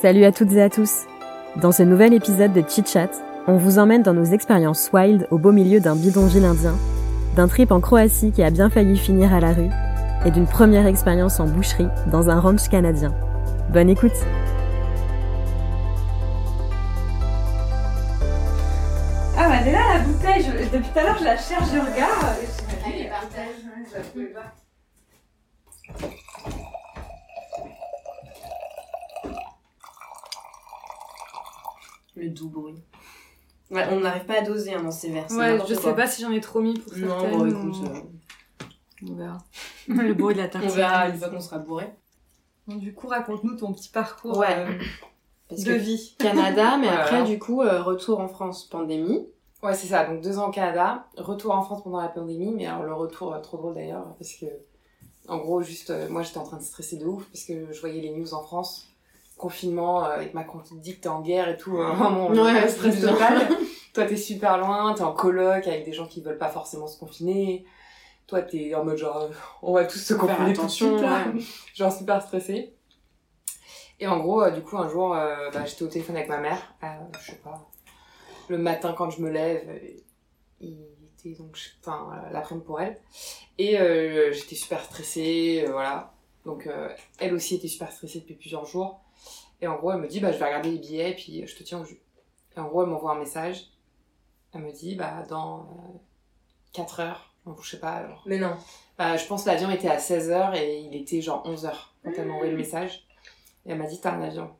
Salut à toutes et à tous. Dans ce nouvel épisode de Chit Chat, on vous emmène dans nos expériences wild au beau milieu d'un bidonville indien, d'un trip en Croatie qui a bien failli finir à la rue, et d'une première expérience en boucherie dans un ranch canadien. Bonne écoute Ah bah elle est là la bouteille, Je- depuis tout à l'heure je la cherche, je regarde. partage, je la trouvais pas. Le doux bruit. Ouais, on n'arrive pas à doser hein, dans ces verres. c'est Ouais, je sais quoi. pas si j'en ai trop mis pour Non, certaines. bon, ou- écoute, euh, On verra. Le bruit de la on tartine. verra une fois qu'on sera bourré. Bon, du coup, raconte-nous ton petit parcours Ouais. euh, Parce de que vie. Canada, mais après, du coup, euh, retour en France, pandémie. Ouais, c'est ça. Donc deux ans au Canada, retour en France pendant la pandémie, mais alors le retour trop drôle d'ailleurs parce que en gros juste euh, moi j'étais en train de stresser de ouf parce que je voyais les news en France, confinement euh, avec Macron qui te dit que t'es en guerre et tout, euh, vraiment Ouais, stress total. Toi t'es super loin, t'es en coloc avec des gens qui veulent pas forcément se confiner. Toi t'es en mode genre euh, on va tous se confiner tout de suite genre super stressée. Et en gros, euh, du coup, un jour, euh, bah, j'étais au téléphone avec ma mère, euh, je sais pas, le matin quand je me lève, il était donc, enfin, l'après-midi pour elle. Et euh, j'étais super stressée, voilà. Donc, euh, elle aussi était super stressée depuis plusieurs jours. Et en gros, elle me dit, bah, je vais regarder les billets, puis je te tiens au jus. Et en gros, elle m'envoie un message. Elle me dit, bah, dans 4 heures, je sais pas, Mais non. bah, je pense que l'avion était à 16h et il était genre 11h quand elle m'a envoyé Mmh. le message. Et elle m'a dit, t'as un avion.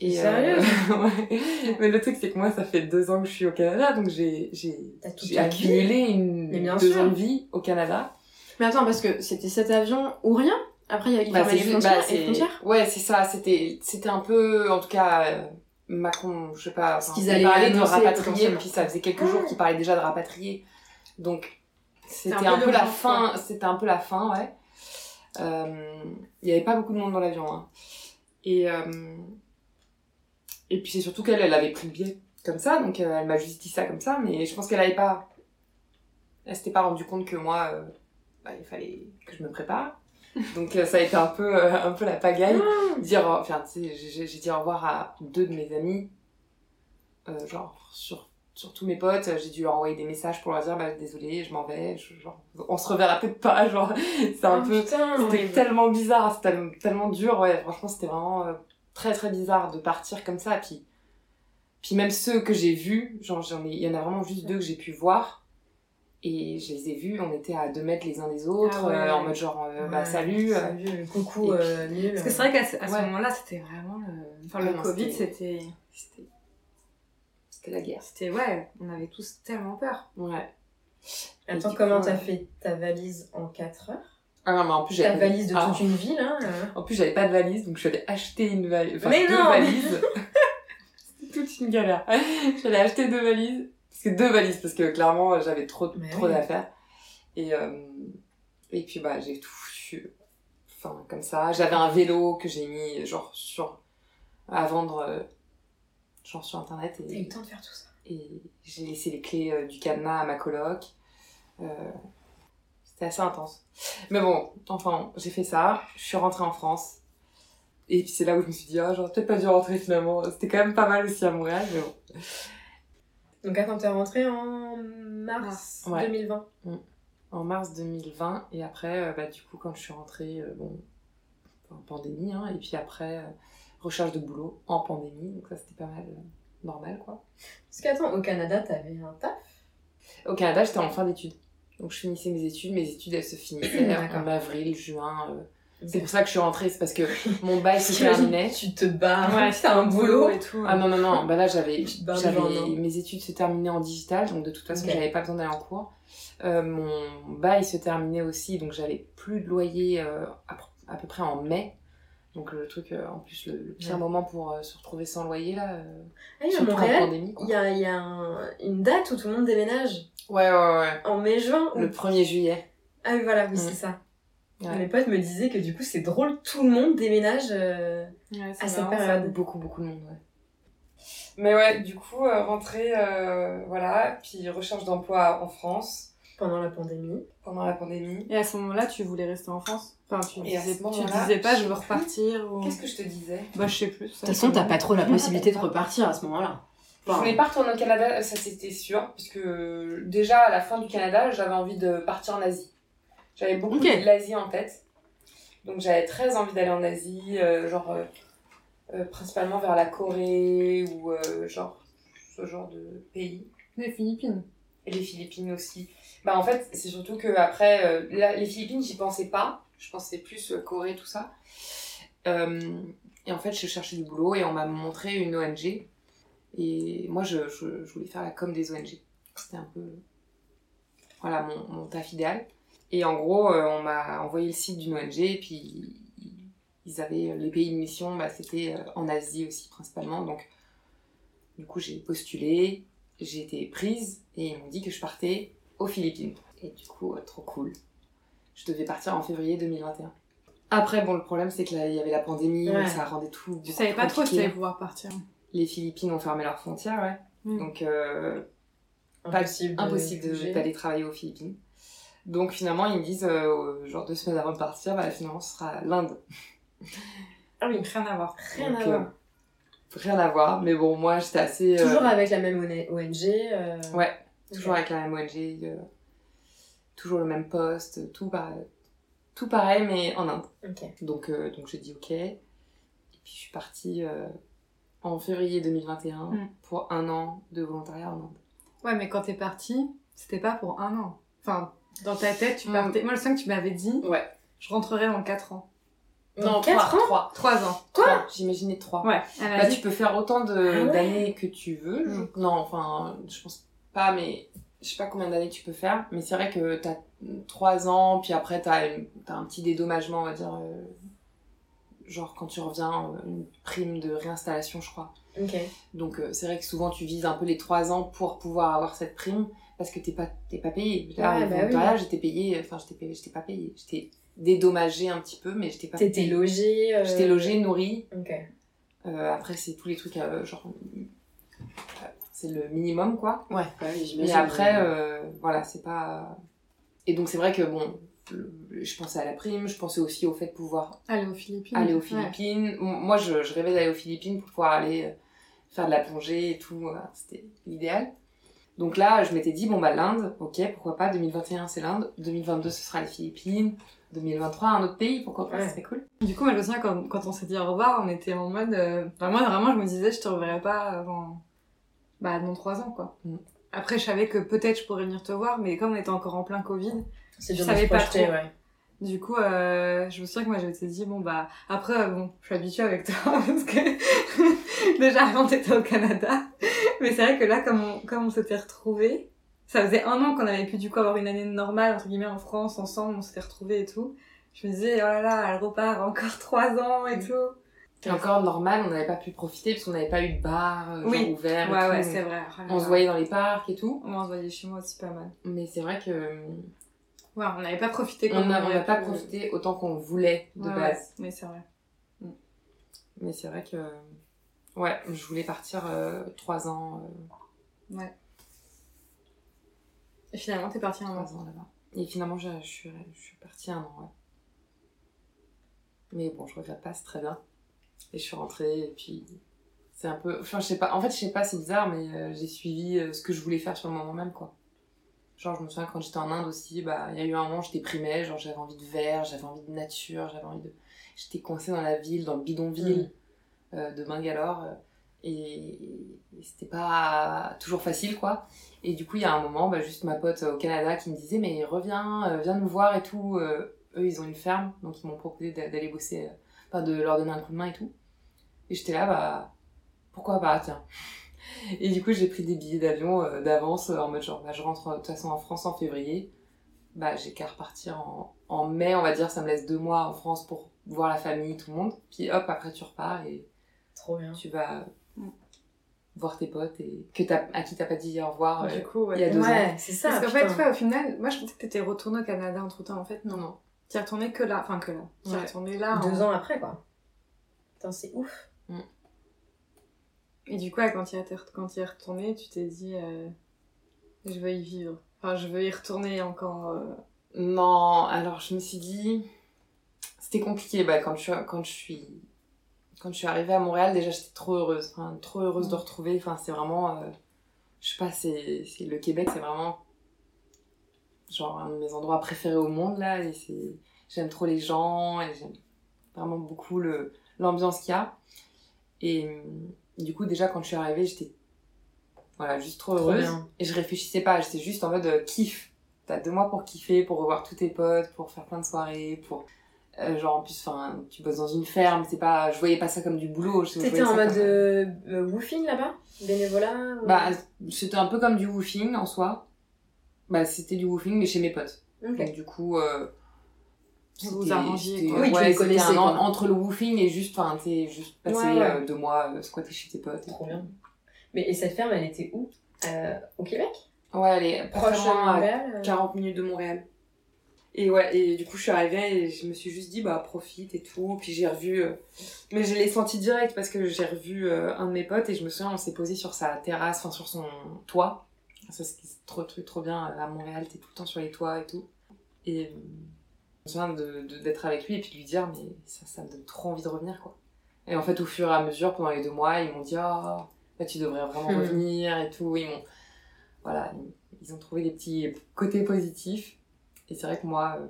Et, Sérieux ouais. Mais le truc, c'est que moi, ça fait deux ans que je suis au Canada, donc j'ai, j'ai, accumulé une, deux sûr. ans de vie au Canada. Mais attends, parce que c'était cet avion ou rien? Après, il y a il Bah, les frontières, bah, les frontières Ouais, c'est ça, c'était, c'était un peu, en tout cas, euh, Macron, je sais pas, enfin, qu'ils il allaient parlait de rapatrier, puis ça faisait quelques jours qu'il parlait déjà de rapatrier. Donc, c'était un un, peu peu la fin, c'était un peu la fin, ouais. Euh, Il y avait pas beaucoup de monde dans l'avion, hein. Et, euh, et puis c'est surtout qu'elle, elle avait pris le billet comme ça, donc euh, elle m'a juste dit ça comme ça, mais je pense qu'elle avait pas, elle s'était pas rendu compte que moi, euh, bah, il fallait que je me prépare. Donc euh, ça a été un peu, euh, un peu la pagaille. Dire, enfin, tu sais, j'ai- dit au revoir à deux de mes amis, euh, genre sur, sur tous mes potes, j'ai dû leur envoyer des messages pour leur dire, bah désolé, je m'en vais, je- genre, on se reverra peut-être pas, genre, c'est un Oh, peu, c'était tellement bizarre, c'était tellement, tellement dur, ouais, franchement, c'était vraiment euh, très très bizarre de partir comme ça, puis, puis même ceux que j'ai vus, genre, j'en ai, il y en a vraiment juste deux que j'ai pu voir, et je les ai vus, on était à deux mètres les uns des autres, Ah ouais. euh, en mode genre, euh, bah salut, euh, Salut, coucou, euh, nul. Parce que c'est vrai qu'à ce, à ce Ouais. moment-là, c'était vraiment le. Enfin, le Covid, c'était- c'était. la guerre. C'était. Ouais, on avait tous tellement peur. Ouais. Attends, comment t'as fait ta valise en 4 heures? Ah non, mais en plus, Ta j'avais... valise de Ah. toute une ville, hein euh. En plus, j'avais pas de valise, donc je suis allée acheter une valise. Enfin, Mais deux non valises. C'était toute une galère. J'allais acheter deux valises. Que deux valises, parce que clairement, j'avais trop, Mais trop oui. d'affaires. Et, euh, et puis, bah, j'ai tout foutu. Enfin, comme ça. J'avais un vélo que j'ai mis, genre, sur, à vendre, euh, genre, sur internet. T'as eu Et, le temps de faire tout ça. et j'ai laissé les clés euh, du cadenas à ma coloc. C'était assez intense. Mais bon, enfin, j'ai fait ça. Je suis rentrée en France. Et puis c'est là où je me suis dit, ah, j'aurais peut-être pas dû rentrer finalement. C'était quand même pas mal aussi à Montréal, mais bon. Donc attends, t'es rentrée en mars Ouais. 2020. En mars 2020. Et après, euh, bah, du coup, quand je suis rentrée, euh, bon, en pandémie, hein. Et puis après, euh, recherche de boulot en pandémie. Donc ça, c'était pas mal normal, quoi. Parce qu'attends, au Canada, t'avais un taf? Au Canada, j'étais en fin d'études. Donc je finissais mes études. Mes études, elles se finissaient en avril, juin. euh. C'est pour ça que je suis rentrée. C'est parce que mon bail se terminait. Tu te barres, Ouais, t'as un boulot. et tout. Ah non, non, non. Bah là, j'avais, mes études se terminaient en digital. Donc de toute façon, Ok. j'avais pas besoin d'aller en cours. Euh, mon bail se terminait aussi. Donc j'avais plus de loyer euh, à, à peu près en mai. Donc le truc, euh, en plus, le, le pire Ouais. moment pour se retrouver sans loyer, là, Ah oui, à Montréal, il y a, il y a un- une date où tout le monde déménage. Ouais, ouais, ouais. En mai-juin. ou- Le 1er juillet. Ah oui, voilà, oui, Mm. c'est ça. Ouais. Mes potes me disaient que du coup, c'est drôle, tout le monde déménage. euh, Ouais, À cette période. ça. Beaucoup, beaucoup de monde, ouais. Mais ouais, du coup, euh, rentrée, euh, voilà, puis recherche d'emploi en France pendant la pandémie. pendant la pandémie. Et à ce moment-là, tu voulais rester en France? Enfin, tu disais, tu disais pas, je veux repartir ou... Qu'est-ce que je te disais? Bah, je sais plus. De toute façon, t'as pas trop la possibilité de repartir à ce moment-là. Je voulais pas retourner au Canada, ça c'était sûr, parce que déjà à la fin du Canada, j'avais envie de partir en Asie. J'avais beaucoup de l'Asie en tête. Donc j'avais très envie d'aller en Asie, euh, genre euh, euh, principalement vers la Corée ou genre ce genre de pays. Les Philippines. Et les Philippines aussi. Bah en fait, c'est surtout que après les Philippines, j'y pensais pas. Je pensais plus Corée, tout ça. Et en fait, je cherchais du boulot et on m'a montré une ONG. Et moi, je, je, je voulais faire la com des ONG. C'était un peu. Voilà, mon, mon taf idéal. Et en gros, euh, on m'a envoyé le site d'une ONG et puis ils- avaient les pays de mission, bah, c'était euh, en Asie aussi principalement. Donc, du coup, j'ai postulé, j'ai été prise et ils m'ont dit que je partais aux Philippines. Et du coup, euh, trop cool. Je devais partir en février 2021. Après, bon, le problème, c'est que là, il y avait la pandémie, Ouais. donc ça rendait tout. Tu savais pas trop si t'allais pouvoir partir. Les Philippines ont fermé leurs frontières, ouais. Mm. Donc, euh, Impossible. de impossible d'aller travailler aux Philippines. Donc, finalement, ils me disent, euh, genre deux semaines avant de partir, bah, finalement, ce sera l'Inde. Ah oui, Rien à voir. rien Donc, à voir. euh, Rien à voir, mais bon, moi, j'étais assez. euh, Toujours avec la même ONG. euh, Ouais. Toujours avec la même ONG, toujours le même poste, tout, pareil, tout pareil, mais en Inde. Donc, euh, donc j'ai dit ok. Et puis je suis partie euh, en février 2021 Mm. pour un an de volontariat en Inde. Ouais, mais quand t'es partie, c'était pas pour un an. Enfin, dans ta tête, tu Mm. partais. Moi, le sens que tu m'avais dit, Ouais. je rentrerai dans 4 ans. Dans 4 ans Trois. 3 ans. Trois. J'imaginais trois. Ouais, elle a Bah, tu peux faire autant Ah ouais d'années que tu veux. Mm. Non, enfin, je pense pas, mais je sais pas combien d'années tu peux faire. Mais c'est vrai que t'as trois ans, puis après t'as un petit dédommagement, on va dire. euh, genre quand tu reviens, euh, une prime de réinstallation, je crois. Donc euh, c'est vrai que souvent tu vises un peu les trois ans pour pouvoir avoir cette prime parce que t'es pas, t'es pas payé. Là, Ouais, bah j'étais payée, enfin j'étais j'étais pas payée. J'étais dédommagée un petit peu, mais j'étais pas T'étais payée. logé. euh, J'étais logée, nourrie. Ok. Euh, après, c'est tous les trucs, euh, genre. euh, c'est le minimum, quoi. Ouais, bah oui, Mais après, euh, voilà, c'est pas. Et donc, c'est vrai que, bon, je pensais à la prime, je pensais aussi au fait de pouvoir Aller aux Philippines. aller aux. Philippines. Moi, je, je rêvais d'aller aux Philippines pour pouvoir aller euh, faire de la plongée et tout. voilà, C'était l'idéal. Donc là, je m'étais dit, bon, bah, l'Inde, ok, pourquoi pas. 2021, c'est l'Inde. 2022, ce sera les Philippines. 2023, un autre pays, pourquoi pas, Ouais. ce serait cool. Du coup, moi, je me souviens quand, quand on s'est dit au revoir, on était en mode. euh, Enfin, moi, vraiment, je me disais, je te reverrai pas avant. Bah, dans 3 ans, quoi. Mm. Après, je savais que peut-être je pourrais venir te voir, mais comme on était encore en plein Covid, C'est je dur de savais pas projeter, trop. ouais. Du coup, euh, je me souviens que moi, j'avais dit, bon, bah, après, bon, je suis habituée avec toi, parce que déjà, avant, t'étais au Canada. Mais c'est vrai que là, comme on, comme on s'était retrouvés, ça faisait un an qu'on avait pu, du coup, avoir une année normale, entre guillemets, en France, ensemble, on s'était retrouvés et tout. Je me disais, oh là là, elle repart encore trois ans et tout. Et encore normal, on n'avait pas pu profiter parce qu'on n'avait pas eu de bar euh, genre Oui. ouvert. et Ouais, tout, ouais, c'est vrai. Oh On se voyait dans les parcs et tout. On se voyait chez moi aussi pas mal. Mais c'est vrai que euh, Ouais, on n'avait pas profité on comme n'a on aurait n'a pas pu. profité autant qu'on voulait de Ouais, base. ouais, mais c'est vrai. Mais c'est vrai que ouais, je voulais partir euh, trois ans, euh, Et finalement, t'es partie un an. ans là-bas. Et finalement, je, je suis, je suis partie un an. Ouais. Mais bon, je regrette pas, c'est très bien. Et je suis rentrée et puis c'est un peu, enfin je sais pas. En fait, je sais pas, c'est bizarre, mais euh, j'ai suivi euh, ce que je voulais faire sur le moment même, quoi. Genre, je me souviens quand j'étais en Inde aussi, bah, il y a eu un moment, je déprimais, genre, j'avais envie de verre, j'avais envie de nature, j'avais envie de. J'étais coincée dans la ville, dans le bidonville euh, de Bangalore, euh, et, et c'était pas toujours facile, quoi. Et du coup, il y a un moment, bah, juste ma pote au Canada qui me disait, mais reviens, euh, viens nous voir et tout. Eux, ils ont une ferme, donc ils m'ont proposé d'a- d'aller bosser, enfin, de leur donner un coup de main et tout. Et j'étais là, bah, pourquoi pas, tiens. Et du coup, j'ai pris des billets d'avion euh, d'avance euh, en mode genre, bah, je rentre euh, de toute façon en France en février. bah, j'ai qu'à repartir en, en mai, on va dire, ça me laisse deux mois en France pour voir la famille, tout le monde. Puis hop, après tu repars et Trop bien. tu vas Mm. voir tes potes et que t'as, à qui t'as pas dit au revoir. euh, Du coup, ouais. il y a deux Ouais, c'est ça. Parce qu'en fait, au final, moi je pensais que t'étais retournée au Canada entre temps. En fait, non. non. T'y es retournée que là. Enfin, que là. T'y es Ouais. retournée là. Deux en- ans après, quoi. Putain, c'est ouf. Et du coup, quand tu es, quand y es retournée, tu t'es dit, euh, je veux y vivre. Enfin, je veux y retourner encore. euh, Non, alors je me suis dit, c'était compliqué. Bah, quand je, quand je suis, quand je suis arrivée à Montréal, déjà j'étais trop heureuse, enfin, trop heureuse de retrouver. Enfin, c'est vraiment, euh, je sais pas, c'est, c'est le Québec, c'est vraiment genre un de mes endroits préférés au monde là. Et c'est, j'aime trop les gens et j'aime vraiment beaucoup le l'ambiance qu'il y a. Et du coup, déjà quand je suis arrivée, j'étais voilà juste trop Trop heureuse. bien. Et je réfléchissais pas, j'étais juste en mode euh, kiff. T'as deux mois pour kiffer, pour revoir tous tes potes, pour faire plein de soirées, pour. euh, genre en plus, enfin, tu bosses dans une ferme, c'est pas. Je voyais pas ça comme du boulot. T'étais en mode comme- euh, woofing là-bas? Bénévolat ou- Bah, c'était un peu comme du woofing en soi. Bah, c'était du woofing, mais chez mes potes. Donc, du coup. Euh, Vous vous arrangiez, quoi. Oui, tu les connaissais, un entre le woofing et juste, enfin, t'es juste passé Ouais, ouais. euh, deux mois euh, squatter chez tes potes. et Trop bien. Mais et cette ferme, elle était où? Euh, Au Québec? Ouais, elle est Proche à Montréal euh 40 minutes de Montréal. Et ouais, et du coup, je suis arrivée et je me suis juste dit, bah, profite et tout. Puis j'ai revu. euh, Mais je l'ai senti direct parce que j'ai revu euh, un de mes potes et je me souviens, on s'est posé sur sa terrasse, enfin, sur son toit. Ça, c'est trop, truc trop bien à Montréal, t'es tout le temps sur les toits et tout. Et de- d'être avec lui et puis de lui dire, mais ça, ça me donne trop envie de revenir, quoi. Et en fait, au fur et à mesure, pendant les deux mois, ils m'ont dit, oh, là, tu devrais vraiment Hmm. revenir et tout. Ils m'ont. Voilà, ils- ils ont trouvé des petits côtés positifs. Et c'est vrai que moi, euh,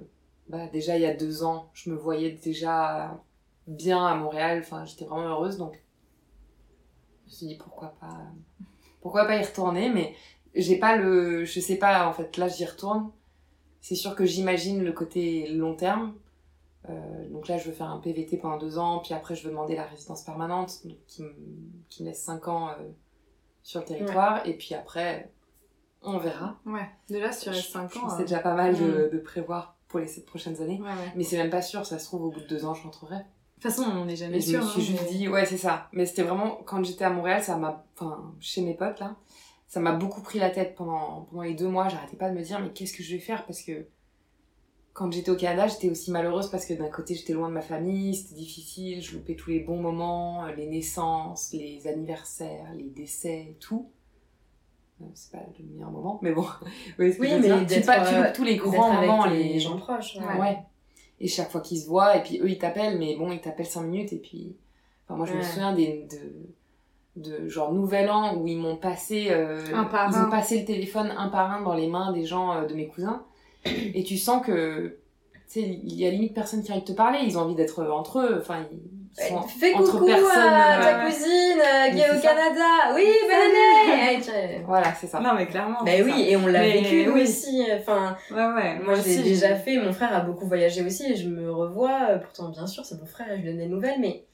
bah, déjà il y a deux ans, je me voyais déjà bien à Montréal. Enfin, j'étais vraiment heureuse. Donc, je me suis dit pourquoi pas, pourquoi pas y retourner? Mais j'ai pas le, je sais pas en fait. Là, j'y retourne. C'est sûr que j'imagine le côté long terme. Euh, donc là, je veux faire un PVT pendant deux ans, puis après, je veux demander la résidence permanente, donc qui, me, qui me laisse cinq ans euh, sur le territoire, et puis après, on verra. Ouais. Déjà, si tu restes Je 5 je ans. C'est déjà pas mal de, de prévoir pour les sept prochaines années. Ouais, ouais. Mais c'est même pas sûr, ça se trouve au bout de deux ans je rentrerai. De toute façon, on n'est jamais je sûr. me suis hein, juste mais- dit, ouais c'est ça. Mais c'était vraiment, quand j'étais à Montréal, ça m'a, enfin chez mes potes là, ça m'a beaucoup pris la tête pendant, pendant les deux mois. J'arrêtais pas de me dire, mais qu'est-ce que je vais faire? Parce que quand j'étais au Canada, j'étais aussi malheureuse parce que d'un côté j'étais loin de ma famille, c'était difficile, je loupais tous les bons moments, euh, les naissances, les anniversaires, les décès tout. Euh, C'est pas le meilleur moment, mais bon. oui, Oui, mais tu pas, tu euh, loupes tous les grands moments, les gens proches. ouais. Ouais. Ouais. Et chaque fois qu'ils se voient, et puis eux ils t'appellent, mais bon, ils t'appellent 5 minutes, et puis. Enfin, moi je me souviens des, de, de genre Nouvel An où ils m'ont passé. euh, Un par ils un. ont passé le téléphone un par un dans les mains des gens euh, de mes cousins. et tu sens que. Tu sais, il y a limite personne qui arrive te parler, ils ont envie d'être entre eux. Enfin, Fais entre coucou personnes. à ta euh, cousine euh, qui est au. Canada. Oui, bonne année. Voilà, c'est ça. Non, mais clairement. Bah oui, ça. et on l'a vécu oui. aussi. Enfin, Ouais, ouais. moi, je l'ai aussi, déjà j'ai- fait. Mon frère a beaucoup voyagé aussi et je me revois. Pourtant, bien sûr, c'est mon frère je lui donne des nouvelles, mais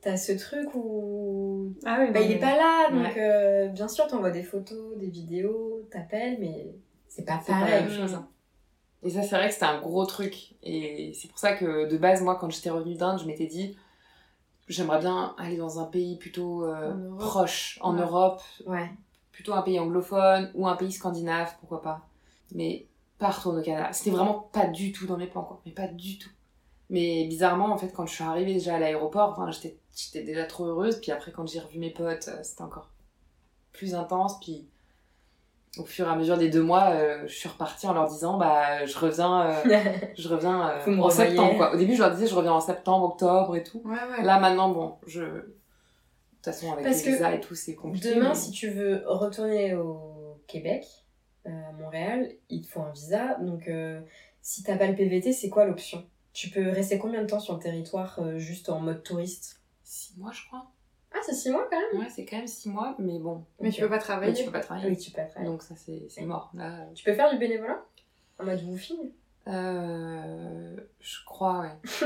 t'as ce truc où Ah oui, bah, non, il est pas là, donc euh, bien sûr, t'envoies des photos, des vidéos, t'appelles, mais c'est pas pareil. chose. hein. Et ça, c'est vrai que c'était un gros truc. Et c'est pour ça que de base, moi, quand j'étais revenue d'Inde, je m'étais dit, j'aimerais bien aller dans un pays plutôt euh, En proche, en Ouais. Europe, Ouais. plutôt un pays anglophone ou un pays scandinave, pourquoi pas. Mais pas retourner au Canada. C'était vraiment pas du tout dans mes plans, quoi. Mais pas du tout. Mais bizarrement, en fait, quand je suis arrivée déjà à l'aéroport, enfin, j'étais j'étais déjà trop heureuse. Puis après, quand j'ai revu mes potes, euh, c'était encore plus intense. Puis au fur et à mesure des deux mois, euh, je suis repartie en leur disant, bah, je reviens, euh, je reviens euh, en septembre, quoi. Au début, je leur disais, je reviens en septembre, octobre et tout. Ouais, ouais. Là, maintenant, bon, je... De toute façon, avec Parce les visas et tout, c'est compliqué. Demain, mais- si tu veux retourner au Québec, à Montréal, il te faut un visa. Donc, si t'as pas le PVT, c'est quoi l'option? Tu peux rester combien de temps sur le territoire juste en mode touriste? Six mois, je crois. Ah, c'est six mois quand même Ouais, c'est quand même six mois, mais bon. Mais tu peux pas Mais travailler. tu peux pas travailler. Oui, tu peux travailler. Donc ça, c'est c'est mort. Là, euh, Tu peux faire du bénévolat En mode woofing? Euh, je crois, ouais. Je suis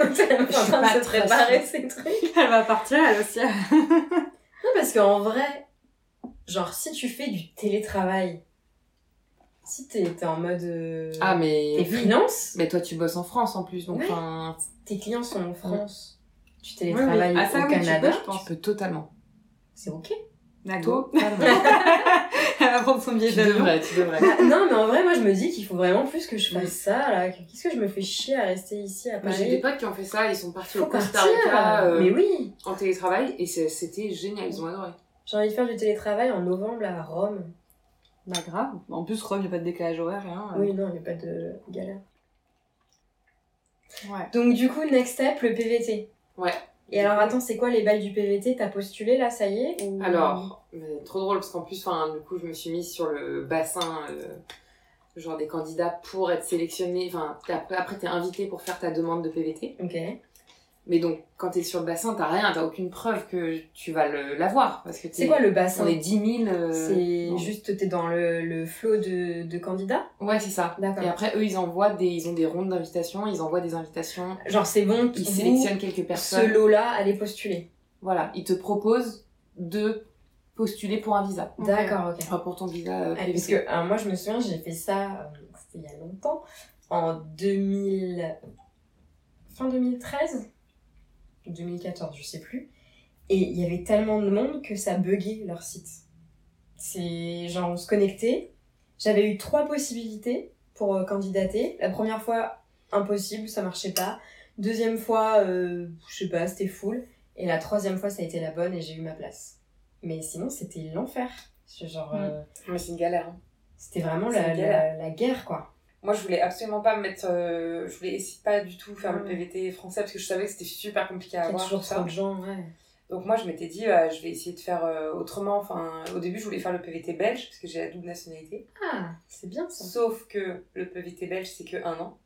train pas de se préparer ces trucs. Elle va partir, elle aussi. Non, parce qu'en vrai, genre, si tu fais du télétravail, Si t'es t'es en mode. euh, Ah, mais. T'es freelance, Mais toi, tu bosses en France en plus, donc Ouais. tes clients sont en France. Tu télétravailles. Ah, au oui, tu peux, Canada, je tu pense. peux totalement. c'est ok. Nago. Totalement. Elle va prendre son billet tu d'avion. devrais, tu devrais. Bah, non, mais en vrai, moi je me dis qu'il faut vraiment plus que je fasse ça là. Qu'est-ce que je me fais chier à rester ici à Moi, J'ai des Paris potes qui ont fait ça, ils sont partis Faut au Costa. Rica euh, Mais oui, en télétravail et c'était génial, ils ont adoré. j'ai envie de faire du télétravail en novembre à Rome. Bah grave. En plus, Rome, il n'y a pas de décalage horaire, rien. Oui, non, il n'y a pas de galère. Ouais. Donc du coup, next step, le PVT. Ouais. Et alors attends, c'est quoi les balles du PVT T'as postulé là, ça y est ou... Alors, mais trop drôle parce qu'en plus, enfin, du coup, je me suis mise sur le bassin, euh, genre des candidats pour être sélectionnée. Enfin, après t'es invité pour faire ta demande de PVT. Ok. Mais donc, quand t'es sur le bassin, t'as rien, t'as aucune preuve que tu vas l'avoir. Parce que t'es- C'est quoi le bassin On est 10 000. euh, C'est juste, t'es dans le, le flot de, de candidats Ouais, c'est ça. Et après, eux, ils envoient des, ils ont des rondes d'invitations, ils envoient des invitations, Genre c'est bon, ils sélectionnent quelques ce personnes. lot-là, allez postuler. Voilà, ils te proposent de postuler pour un visa. D'accord, ok. Enfin, pour ton visa euh, Ah. Parce que moi je me souviens, j'ai fait ça, euh, c'était il y a longtemps, en 2000... fin 2013 2014, je sais plus. Et il y avait tellement de monde que ça buguait leur site. C'est genre on se connectait. J'avais eu trois possibilités pour euh, candidater. La première fois, impossible, ça marchait pas. Deuxième fois, euh, je sais pas, c'était full. Et la troisième fois, ça a été la bonne et j'ai eu ma place. Mais sinon, c'était l'enfer. C'est Genre, Mm. euh, Mais c'est une galère. hein. c'était vraiment la, la guerre, quoi. Moi, je voulais absolument pas me mettre. euh, je voulais pas du tout faire le. PVT français parce que je savais que c'était super compliqué à Il y a avoir. toujours trop de gens, ouais. Donc, moi, je m'étais dit, euh, je vais essayer de faire euh, autrement. Enfin, au début, je voulais faire le PVT belge parce que j'ai la double nationalité. Ah, c'est bien ça. Sauf que le PVT belge, c'est que un an.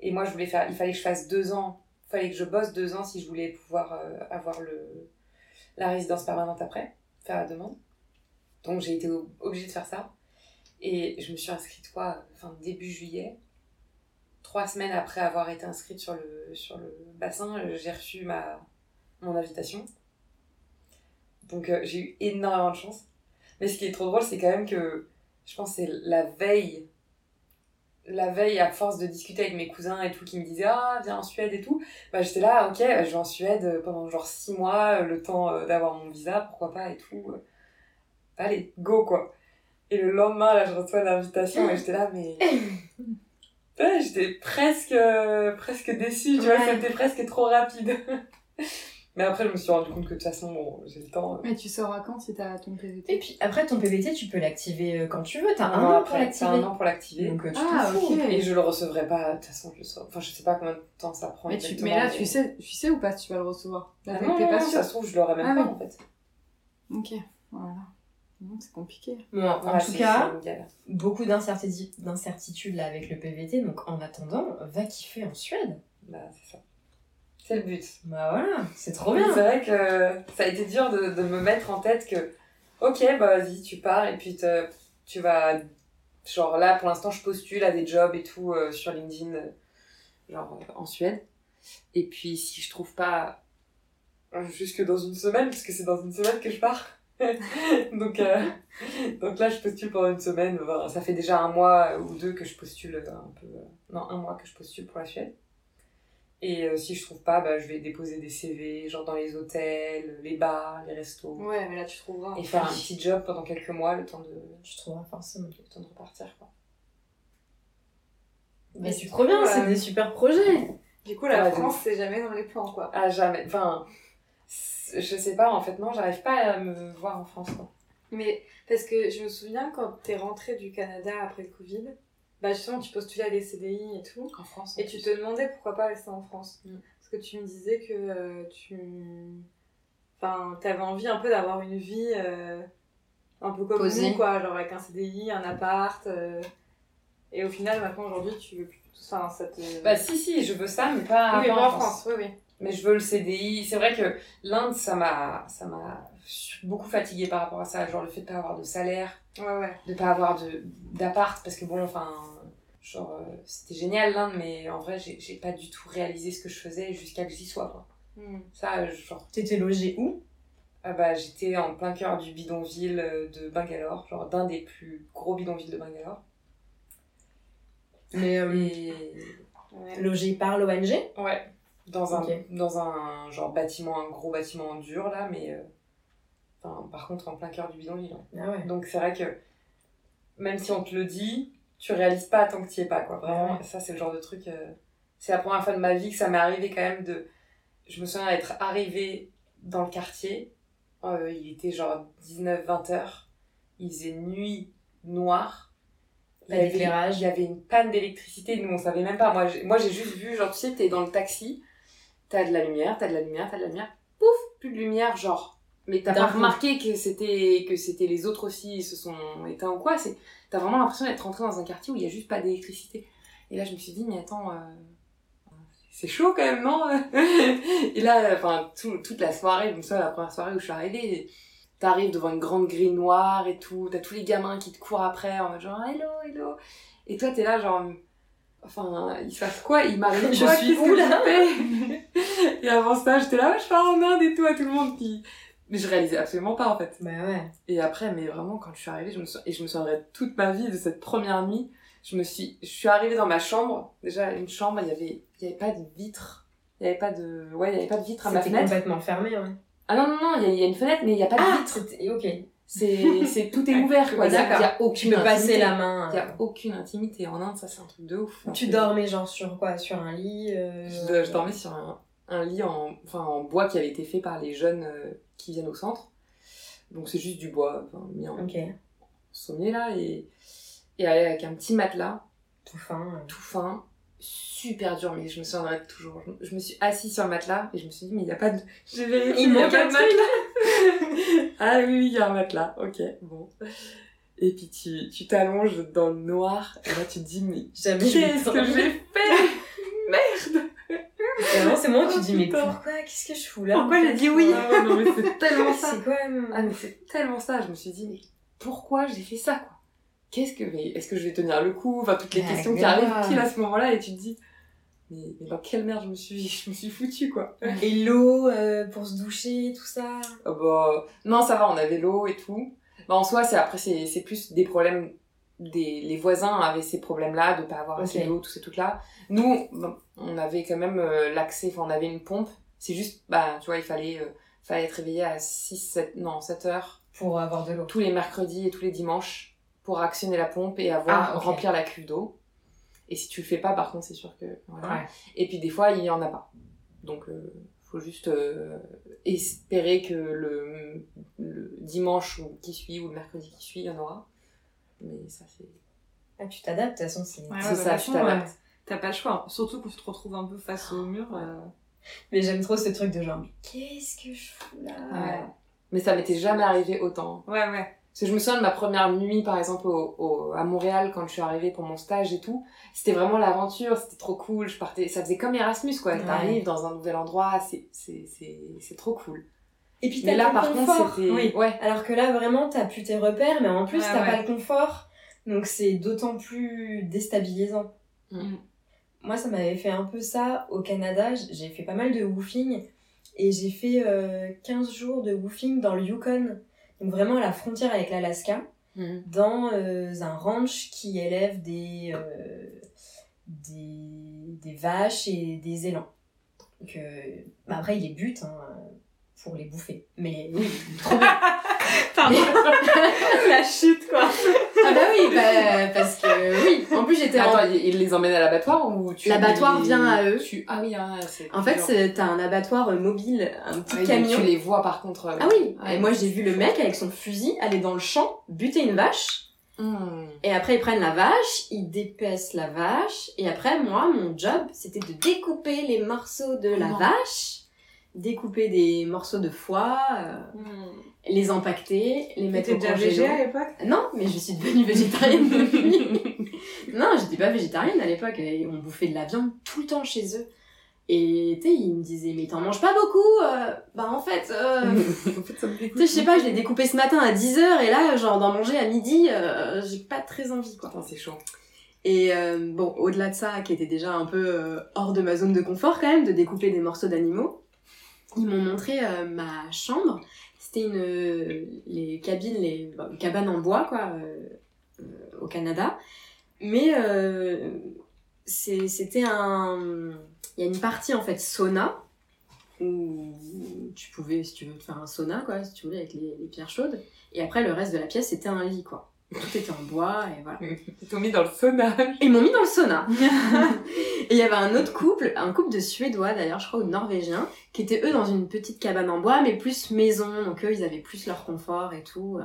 Et moi, je voulais faire. Il fallait que je fasse deux ans. Il fallait que je bosse deux ans si je voulais pouvoir euh, avoir le, la résidence permanente après, faire la demande. Donc, j'ai été ob- obligée de faire ça. Et je me suis inscrite, quoi, enfin, début juillet. Trois semaines après avoir été inscrite sur le, sur le bassin, euh, j'ai reçu ma, mon invitation. Donc, euh, j'ai eu énormément de chance. Mais ce qui est trop drôle, c'est quand même que je pense c'est la veille la veille à force de discuter avec mes cousins et tout qui me disaient ah viens en Suède et tout bah j'étais là ok je vais en Suède pendant genre six mois euh, le temps d'avoir mon visa pourquoi pas et tout allez go quoi et le lendemain là je reçois l'invitation et j'étais là mais Ouais, j'étais presque euh, presque déçue tu vois Ouais. c'était presque trop rapide mais après je me suis rendu compte que de toute façon bon j'ai le temps euh. Mais tu sauras quand si t'as ton PVT Et puis après, ton PVT, tu peux l'activer euh, quand tu veux. T'as Non, un an pour après, t'as l'activer. un an pour l'activer Donc euh, tu Ah, t'en fous. ok. et je le recevrai pas de toute façon je le saurai. enfin je sais pas combien de temps ça prend mais, tu, mais là, tu sais, tu sais ou pas si tu vas le recevoir? Ah Là, non, t'es non, pas non, sûr. ça se trouve, je l'aurais même Ah pas oui. en fait. Ok, voilà. C'est compliqué. Bon, en Ouais, tout cas, beaucoup d'incertitudes là avec le PVT. Donc en attendant, va kiffer en Suède. Bah, c'est ça. C'est le but. Bah voilà, c'est trop bien. C'est vrai que ça a été dur de, de me mettre en tête que, ok, bah vas-y, tu pars et puis te- tu vas. Genre là, pour l'instant, je postule à des jobs et tout euh, sur LinkedIn, euh, genre euh, en Suède. Et puis si je trouve pas. Jusque dans une semaine, parce que c'est dans une semaine que je pars. donc, euh, donc là, je postule pendant une semaine. Voilà, ça fait déjà un mois ou deux que je postule euh, un peu. euh, non, un mois que je postule pour la Suède. Et euh, si je trouve pas, bah, je vais déposer des CV, genre dans les hôtels, les bars, les restos. Ouais, mais là, tu trouveras. Et faire un petit job pendant quelques mois, le temps de, Tu trouveras forcément. le temps de repartir. Quoi. Mais c'est trop bien, Ouais. c'est des super projets. Du coup, la France, c'est jamais dans les plans, quoi. Ah, jamais. Enfin, je sais pas, en fait, non, j'arrive pas à me voir en France. Quoi. Mais parce que je me souviens quand t'es rentrée du Canada après le Covid, bah justement tu postulais à des CDI et tout, En France. et tu te demandais pourquoi pas rester en France. Mm. Parce que tu me disais que euh, tu. Enfin, t'avais envie un peu d'avoir une vie euh, un peu comme Posée. nous, quoi, genre avec un CDI, un appart. euh, Et au final, maintenant aujourd'hui, tu veux plus tout ça, ça te. Bah, si, si, je veux ça, mais pas, oui, pas en France, oui, oui. Mais je veux le CDI. C'est vrai que l'Inde, ça m'a, ça m'a beaucoup fatiguée par rapport à ça. Genre le fait de pas avoir de salaire, Ouais, ouais. de pas avoir de d'appart, parce que bon, enfin, genre, euh, c'était génial l'Inde, mais en vrai, j'ai pas du tout réalisé ce que je faisais jusqu'à que j'y sois, quoi. Mm. Ça, euh, genre, T'étais logé où? Ah bah, j'étais en plein cœur du bidonville euh, de Bangalore, genre d'un des plus gros bidonvilles de Bangalore. Mais euh, Et... logé par l'ONG Ouais. Dans un, dans un genre bâtiment, un gros bâtiment dur là, mais. euh, enfin, par contre, en plein cœur du bidonville. hein. Ah ouais. Donc c'est vrai que même si on te le dit, tu réalises pas tant que tu es pas quoi. Vraiment, Ouais. ça c'est le genre de truc. euh, C'est la première fois de ma vie que ça m'est arrivé quand même de. Je me souviens d'être arrivée dans le quartier. Euh, il était genre 19-20 heures. Il faisait nuit noire. Il y avait- d'éclairage. Il y avait une panne d'électricité. Nous on savait même pas. Moi j'ai, moi j'ai juste vu, genre tu sais, t'es dans le taxi, t'as de la lumière, t'as de la lumière, t'as de la lumière. Pouf, plus de lumière, genre. Mais t'as pas remarqué que c'était que c'était les autres aussi ils se sont éteints ou quoi. C'est t'as vraiment l'impression d'être rentré dans un quartier où il y a juste pas d'électricité. Et là je me suis dit mais attends. euh, C'est chaud quand même, non? Et là, enfin, tout- toute la soirée, me souviens, la première soirée où je suis arrivée, t'arrives devant une grande grille noire et tout, t'as tous les gamins qui te courent après en mode genre hello, hello. Et toi, t'es là, genre, enfin, il se passe quoi Il m'arrive Je suis où, là Et avant ça, j'étais là, je pars en Inde et tout, à tout le monde qui. Mais je réalisais absolument pas en fait. Bah ouais. Et après, mais vraiment, quand je suis arrivée, je me sou- et je me souviendrai toute ma vie de cette première nuit. Je me suis, je suis arrivée dans ma chambre. Déjà, une chambre, il y avait, il y avait pas de vitre. Il y avait pas de, ouais, il y avait pas de vitre à ma C'était fenêtre. complètement fermé, ouais. Ah non, non, non, il y, a- il y a une fenêtre, mais il y a pas de Ah, vitre. c'était... Ok. C'est, c'est, tout est ouvert, quoi. Il y a, aucune Tu peux passer intimité. la main. Il y a aucune intimité. En Inde, ça, c'est un truc de ouf. Tu dormais genre sur quoi? Sur un lit euh, Je, je dormais sur un, un lit en, enfin, en bois qui avait été fait par les jeunes euh, qui viennent au centre. Donc c'est juste du bois, enfin, mis en Ok, sommier là, et, et avec un petit matelas, tout fin. tout fin, super dur, mais je me souviendrai toujours. Je, me suis assise sur le matelas et je me suis dit, mais il n'y a pas de. J'ai vérifié, Il y a manque pas un de matelas. ah oui, il y a un matelas, ok, bon. Et puis tu tu t'allonges dans le noir, et là tu te dis, mais qu'est-ce que j'ai fait? Merde Vraiment, c'est moi, tu te dis, mais Putain. pourquoi? Qu'est-ce que je fous là? Pourquoi j'ai dit oui? Ah non, mais c'est tellement ça. C'est quoi Ah, mais c'est tellement ça. Je me suis dit, mais pourquoi j'ai fait ça, quoi? Qu'est-ce que. mais Est-ce que je vais tenir le coup? Enfin, toutes les Ah, questions qui arrivent pile à ce moment-là, et tu te dis, mais, mais dans quelle merde je me suis, je me suis foutue, quoi Et l'eau euh, pour se doucher, tout ça? Ah bah, non, ça va, on avait l'eau et tout. Bah, en soi, c'est après, c'est c'est plus des problèmes. Des, les voisins avaient ces problèmes-là de pas avoir assez d'eau, tous ces trucs-là. Nous, bon, on avait quand même euh, l'accès, enfin, on avait une pompe. C'est juste, bah, tu vois, il fallait, euh, fallait être réveillé à 6, 7, non, 7 heures Pour avoir de l'eau. tous les mercredis et tous les dimanches pour actionner la pompe et avoir Ah, remplir la cuve d'eau. Et si tu le fais pas, par contre, c'est sûr que voilà. Ouais. Et puis des fois, il y en a pas. Donc euh, faut juste euh, espérer que le, le dimanche ou- qui suit ou le mercredi qui suit, il y en aura. Mais ça c'est Ah, tu t'adaptes, de toute façon, c'est. Ouais, c'est bah, ça, toute tu t'adaptes. ouais. T'as pas le choix. Surtout quand tu te retrouves un peu face au mur. euh, Mais j'aime trop ce truc de genre, mais qu'est-ce que je fous là? Ouais. Mais ça m'était jamais arrivé autant. Ouais, ouais. Parce que je me souviens de ma première nuit, par exemple, au, au- à Montréal, quand je suis arrivée pour mon stage et tout. C'était vraiment l'aventure, c'était trop cool. Je partais, ça faisait comme Erasmus, quoi. Ouais. T'arrives dans un nouvel endroit, c'est, c'est, c'est, c'est trop cool. Et puis t'as là, par confort. contre, c'était, Oui. ouais. Alors que là, vraiment, t'as plus tes repères, mais en plus, Ouais, t'as ouais. pas le confort. Donc c'est d'autant plus déstabilisant. Mm. Moi, ça m'avait fait un peu ça au Canada. J'ai fait pas mal de woofing. Et j'ai fait euh, 15 jours de woofing dans le Yukon. Donc vraiment à la frontière avec l'Alaska. Mhm. Dans euh, un ranch qui élève des, euh, des, des vaches et des élans. Donc, euh, bah après, il les bute hein, pour les bouffer. Mais oui, trop bien. Pardon. La chute, quoi. Ah bah oui, bah, parce que oui. En plus, j'étais en... Attends, ils ils les emmènent à l'abattoir ou tu L'abattoir les- vient à eux. tu... Ah oui, ah, c'est En fait, c'est- t'as un abattoir euh, mobile, un petit Ah donc camion. Tu les vois par contre. euh, Ah oui, Ouais. et moi j'ai vu le mec avec son fusil aller dans le champ, buter une vache, Hmm. et après ils prennent la vache, ils dépècent la vache, et après moi, mon job, c'était de découper les morceaux de la Non. vache, découper des morceaux de foie, euh, les empaqueter, les mettre au déjà végé à l'époque? Non, mais je suis devenue végétarienne depuis. non, j'étais pas végétarienne à l'époque. et On bouffait de la viande tout le temps chez eux. Et tu sais, ils me disaient, mais t'en manges pas beaucoup euh, Bah en fait, euh, en fait, ça me dégoûte. tu sais, je sais pas, je l'ai découpé ce matin à 10h et là, genre d'en manger à midi, euh, j'ai pas très envie quoi. C'est chaud. Et euh, bon, au-delà de ça, qui était déjà un peu euh, hors de ma zone de confort quand même, de découper des morceaux d'animaux, ils m'ont montré euh, ma chambre. C'était une euh, les cabines, les bah, cabanes en bois quoi, euh, euh, au Canada. Mais c'était un. Il y a une partie en fait sauna où tu pouvais, si tu veux, te faire un sauna, quoi, si tu voulais, avec les, les pierres chaudes. Et après, le reste de la pièce, c'était un lit, quoi. Tout était en bois, et voilà. Ils t'ont mis dans le sauna. Ils m'ont mis dans le sauna. et il y avait un autre couple, un couple de Suédois d'ailleurs, je crois, ou de Norvégiens, qui étaient eux dans une petite cabane en bois, mais plus maison. Donc eux, ils avaient plus leur confort et tout. euh,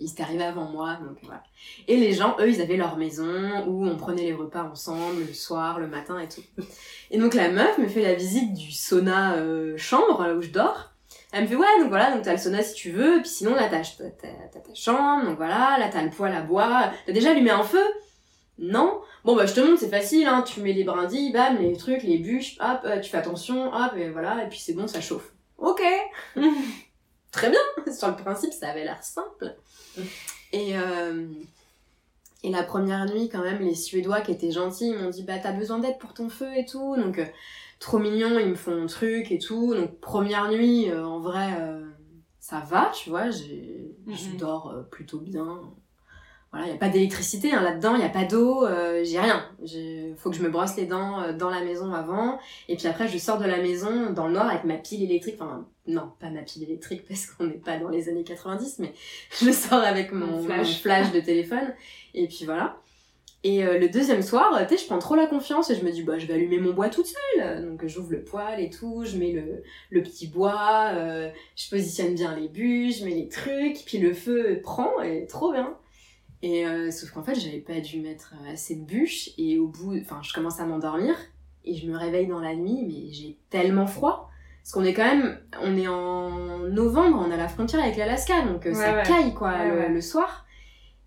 ils étaient arrivés avant moi, donc voilà. Et les gens, eux, ils avaient leur maison où on prenait les repas ensemble le soir, le matin et tout. Et donc la meuf me fait la visite du sauna euh, chambre là où je dors. Elle me fait ouais donc voilà donc t'as le sauna si tu veux puis sinon là t'as ta chambre donc voilà là t'as le poêle à bois t'as déjà allumé un feu? Non? Bon bah je te montre c'est facile hein tu mets les brindilles bam les trucs les bûches hop euh, tu fais attention hop et voilà et puis c'est bon ça chauffe. Ok très bien sur le principe ça avait l'air simple. Et euh, et la première nuit quand même les Suédois qui étaient gentils ils m'ont dit bah t'as besoin d'aide pour ton feu et tout donc euh, trop mignon, ils me font un truc et tout. Donc première nuit, euh, en vrai, euh, ça va, tu vois, j'ai, je Mhm. dors euh, plutôt bien. Voilà, il n'y a pas d'électricité hein, là-dedans, il n'y a pas d'eau, euh, j'ai rien. Il faut que je me brosse les dents euh, dans la maison avant. Et puis après, je sors de la maison dans le noir avec ma pile électrique. Enfin, non, pas ma pile électrique parce qu'on n'est pas dans les années 90, mais je sors avec mon, Mon mon flash. flash de téléphone. Et puis voilà. Et euh, le deuxième soir, tu sais, je prends trop la confiance et je me dis, bah, je vais allumer mon bois toute seule. Donc, j'ouvre le poêle et tout, je mets le, le petit bois, euh, je positionne bien les bûches, je mets les trucs, puis le feu prend et trop bien. Et euh, sauf qu'en fait, j'avais pas dû mettre assez de bûches et au bout, enfin, je commence à m'endormir et je me réveille dans la nuit, mais j'ai tellement froid. Parce qu'on est quand même, on est en novembre, on a la frontière avec l'Alaska, donc ça Ouais, caille quoi Ouais, le, ouais. le soir.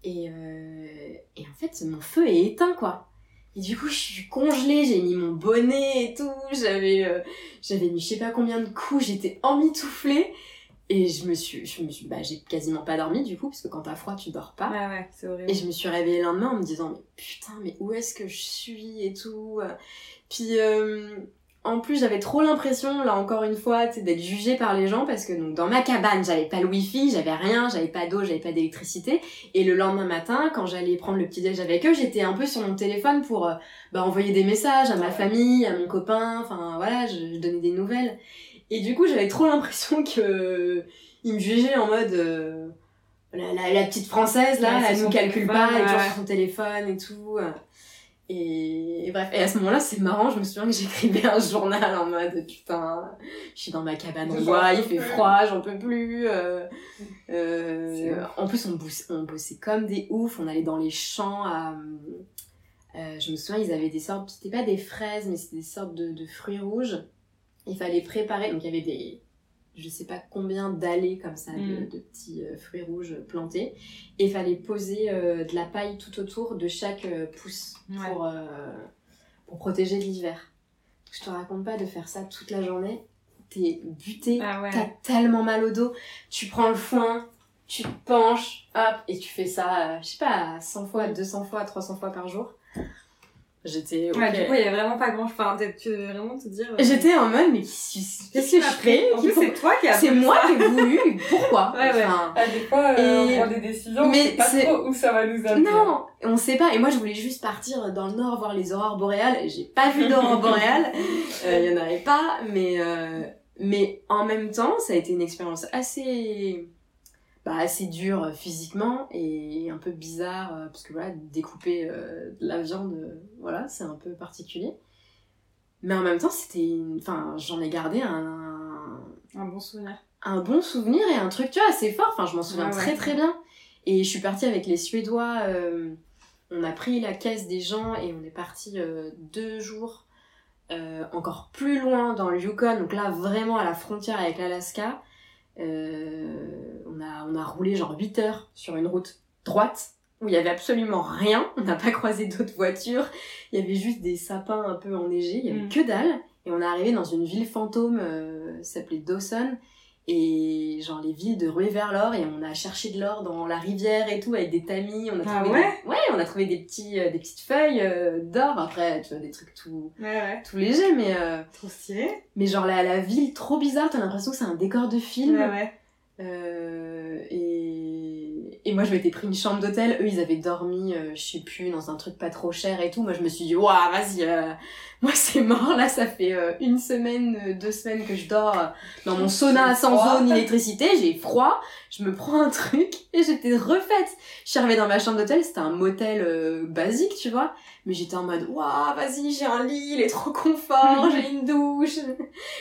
Et, euh, et en fait, mon feu est éteint, quoi. Et du coup, je suis congelée, j'ai mis mon bonnet et tout, j'avais euh, j'avais mis je sais pas combien de coups, j'étais emmitouflée. Et je me suis, je me suis, bah, j'ai quasiment pas dormi du coup, parce que quand t'as froid, tu dors pas. Ouais, ouais, c'est horrible. Et je me suis réveillée le lendemain en me disant, mais putain, mais où est-ce que je suis et tout. Puis, euh, en plus, j'avais trop l'impression, là encore une fois, d'être jugée par les gens parce que donc, dans ma cabane, j'avais pas le wifi, j'avais rien, j'avais pas d'eau, j'avais pas d'électricité. Et le lendemain matin, quand j'allais prendre le petit déj avec eux, j'étais un peu sur mon téléphone pour euh, bah, envoyer des messages à ma famille, à mon copain, enfin voilà, je, je donnais des nouvelles. Et du coup, j'avais trop l'impression que ils me jugeaient en mode euh, la, la, la petite française là, Ouais, elle nous calcule pas, elle est toujours ouais. sur son téléphone et tout. Et, et bref, et à ce moment-là, c'est marrant, je me souviens que j'écrivais un journal en mode putain, je suis dans ma cabane en bois, il fait froid, j'en peux plus. euh, euh, en plus, on bossait, on bossait comme des oufs, on allait dans les champs à. euh, je me souviens, ils avaient des sortes, c'était pas des fraises, mais c'était des sortes de, de fruits rouges. Il fallait préparer, donc il y avait des, je sais pas combien d'allées comme ça, de, Mm. de petits euh, fruits rouges plantés. Et il fallait poser euh, de la paille tout autour de chaque euh, pouce pour, euh, pour protéger l'hiver. Je te raconte pas de faire ça toute la journée. T'es buté, Ah ouais. t'as tellement mal au dos. Tu prends le foin, tu te penches, hop, et tu fais ça, je sais pas, 100 fois, 200 fois, 300 fois par jour. J'étais. Ouais, ok. du coup, il y avait vraiment pas grand chose. Enfin, tu devais vraiment te dire. euh, J'étais en mode, mais qu'est-ce que je fais En plus, c'est toi qui as C'est moi qui ai voulu, pourquoi Ouais, ouais. Enfin, Ah, des fois, euh, Et- on prend des décisions, on mais sait pas c'est- trop où ça va nous amener. Non, on sait pas. Et moi, je voulais juste partir dans le nord voir les aurores boréales. J'ai pas vu d'aurores boréales. Euh, Il y en avait pas. Mais, euh, mais en même temps, ça a été une expérience assez, bah, assez dure euh, physiquement et un peu bizarre. euh, Parce que voilà, découper euh, de la viande, voilà, c'est un peu particulier. Mais en même temps, c'était. une- Enfin, j'en ai gardé un, Un bon souvenir. un bon souvenir et un truc, tu vois, assez fort. Enfin, je m'en souviens très ouais. très bien. Et je suis partie avec les Suédois. euh, on a pris la caisse des gens et on est parti euh, deux jours euh, encore plus loin dans le Yukon. Donc là, vraiment à la frontière avec l'Alaska. Euh, on, a, on a roulé genre 8 heures sur une route droite où il y avait absolument rien. On n'a pas croisé d'autres voitures. Il y avait juste des sapins un peu enneigés. Il y avait Mm. que dalle. Et on est arrivé dans une ville fantôme, euh, s'appelait Dawson. Et genre les villes de ruée vers l'or. Et on a cherché de l'or dans la rivière et tout avec des tamis. On a Ah trouvé ouais des... ouais, on a trouvé des petits, euh, des petites feuilles euh, d'or. Après, tu vois, des trucs tout, Ouais, ouais. tout légers, mais euh, Trop stylé. mais genre la, la ville trop bizarre. T'as l'impression que c'est un décor de film. Ouais, ouais. Euh, et, Et moi, je m'étais pris une chambre d'hôtel. Eux, ils avaient dormi, euh, je sais plus, dans un truc pas trop cher et tout. Moi, je me suis dit, waouh, vas-y, euh, moi, c'est mort. Là, ça fait euh, une semaine, euh, deux semaines que je dors dans mon sauna sans eau ni électricité. J'ai froid. Je me prends un truc et j'étais refaite. Je suis arrivée dans ma chambre d'hôtel. C'était un motel basique, tu vois. Mais j'étais en mode, waouh, vas-y, j'ai un lit, il est trop confort, j'ai une douche.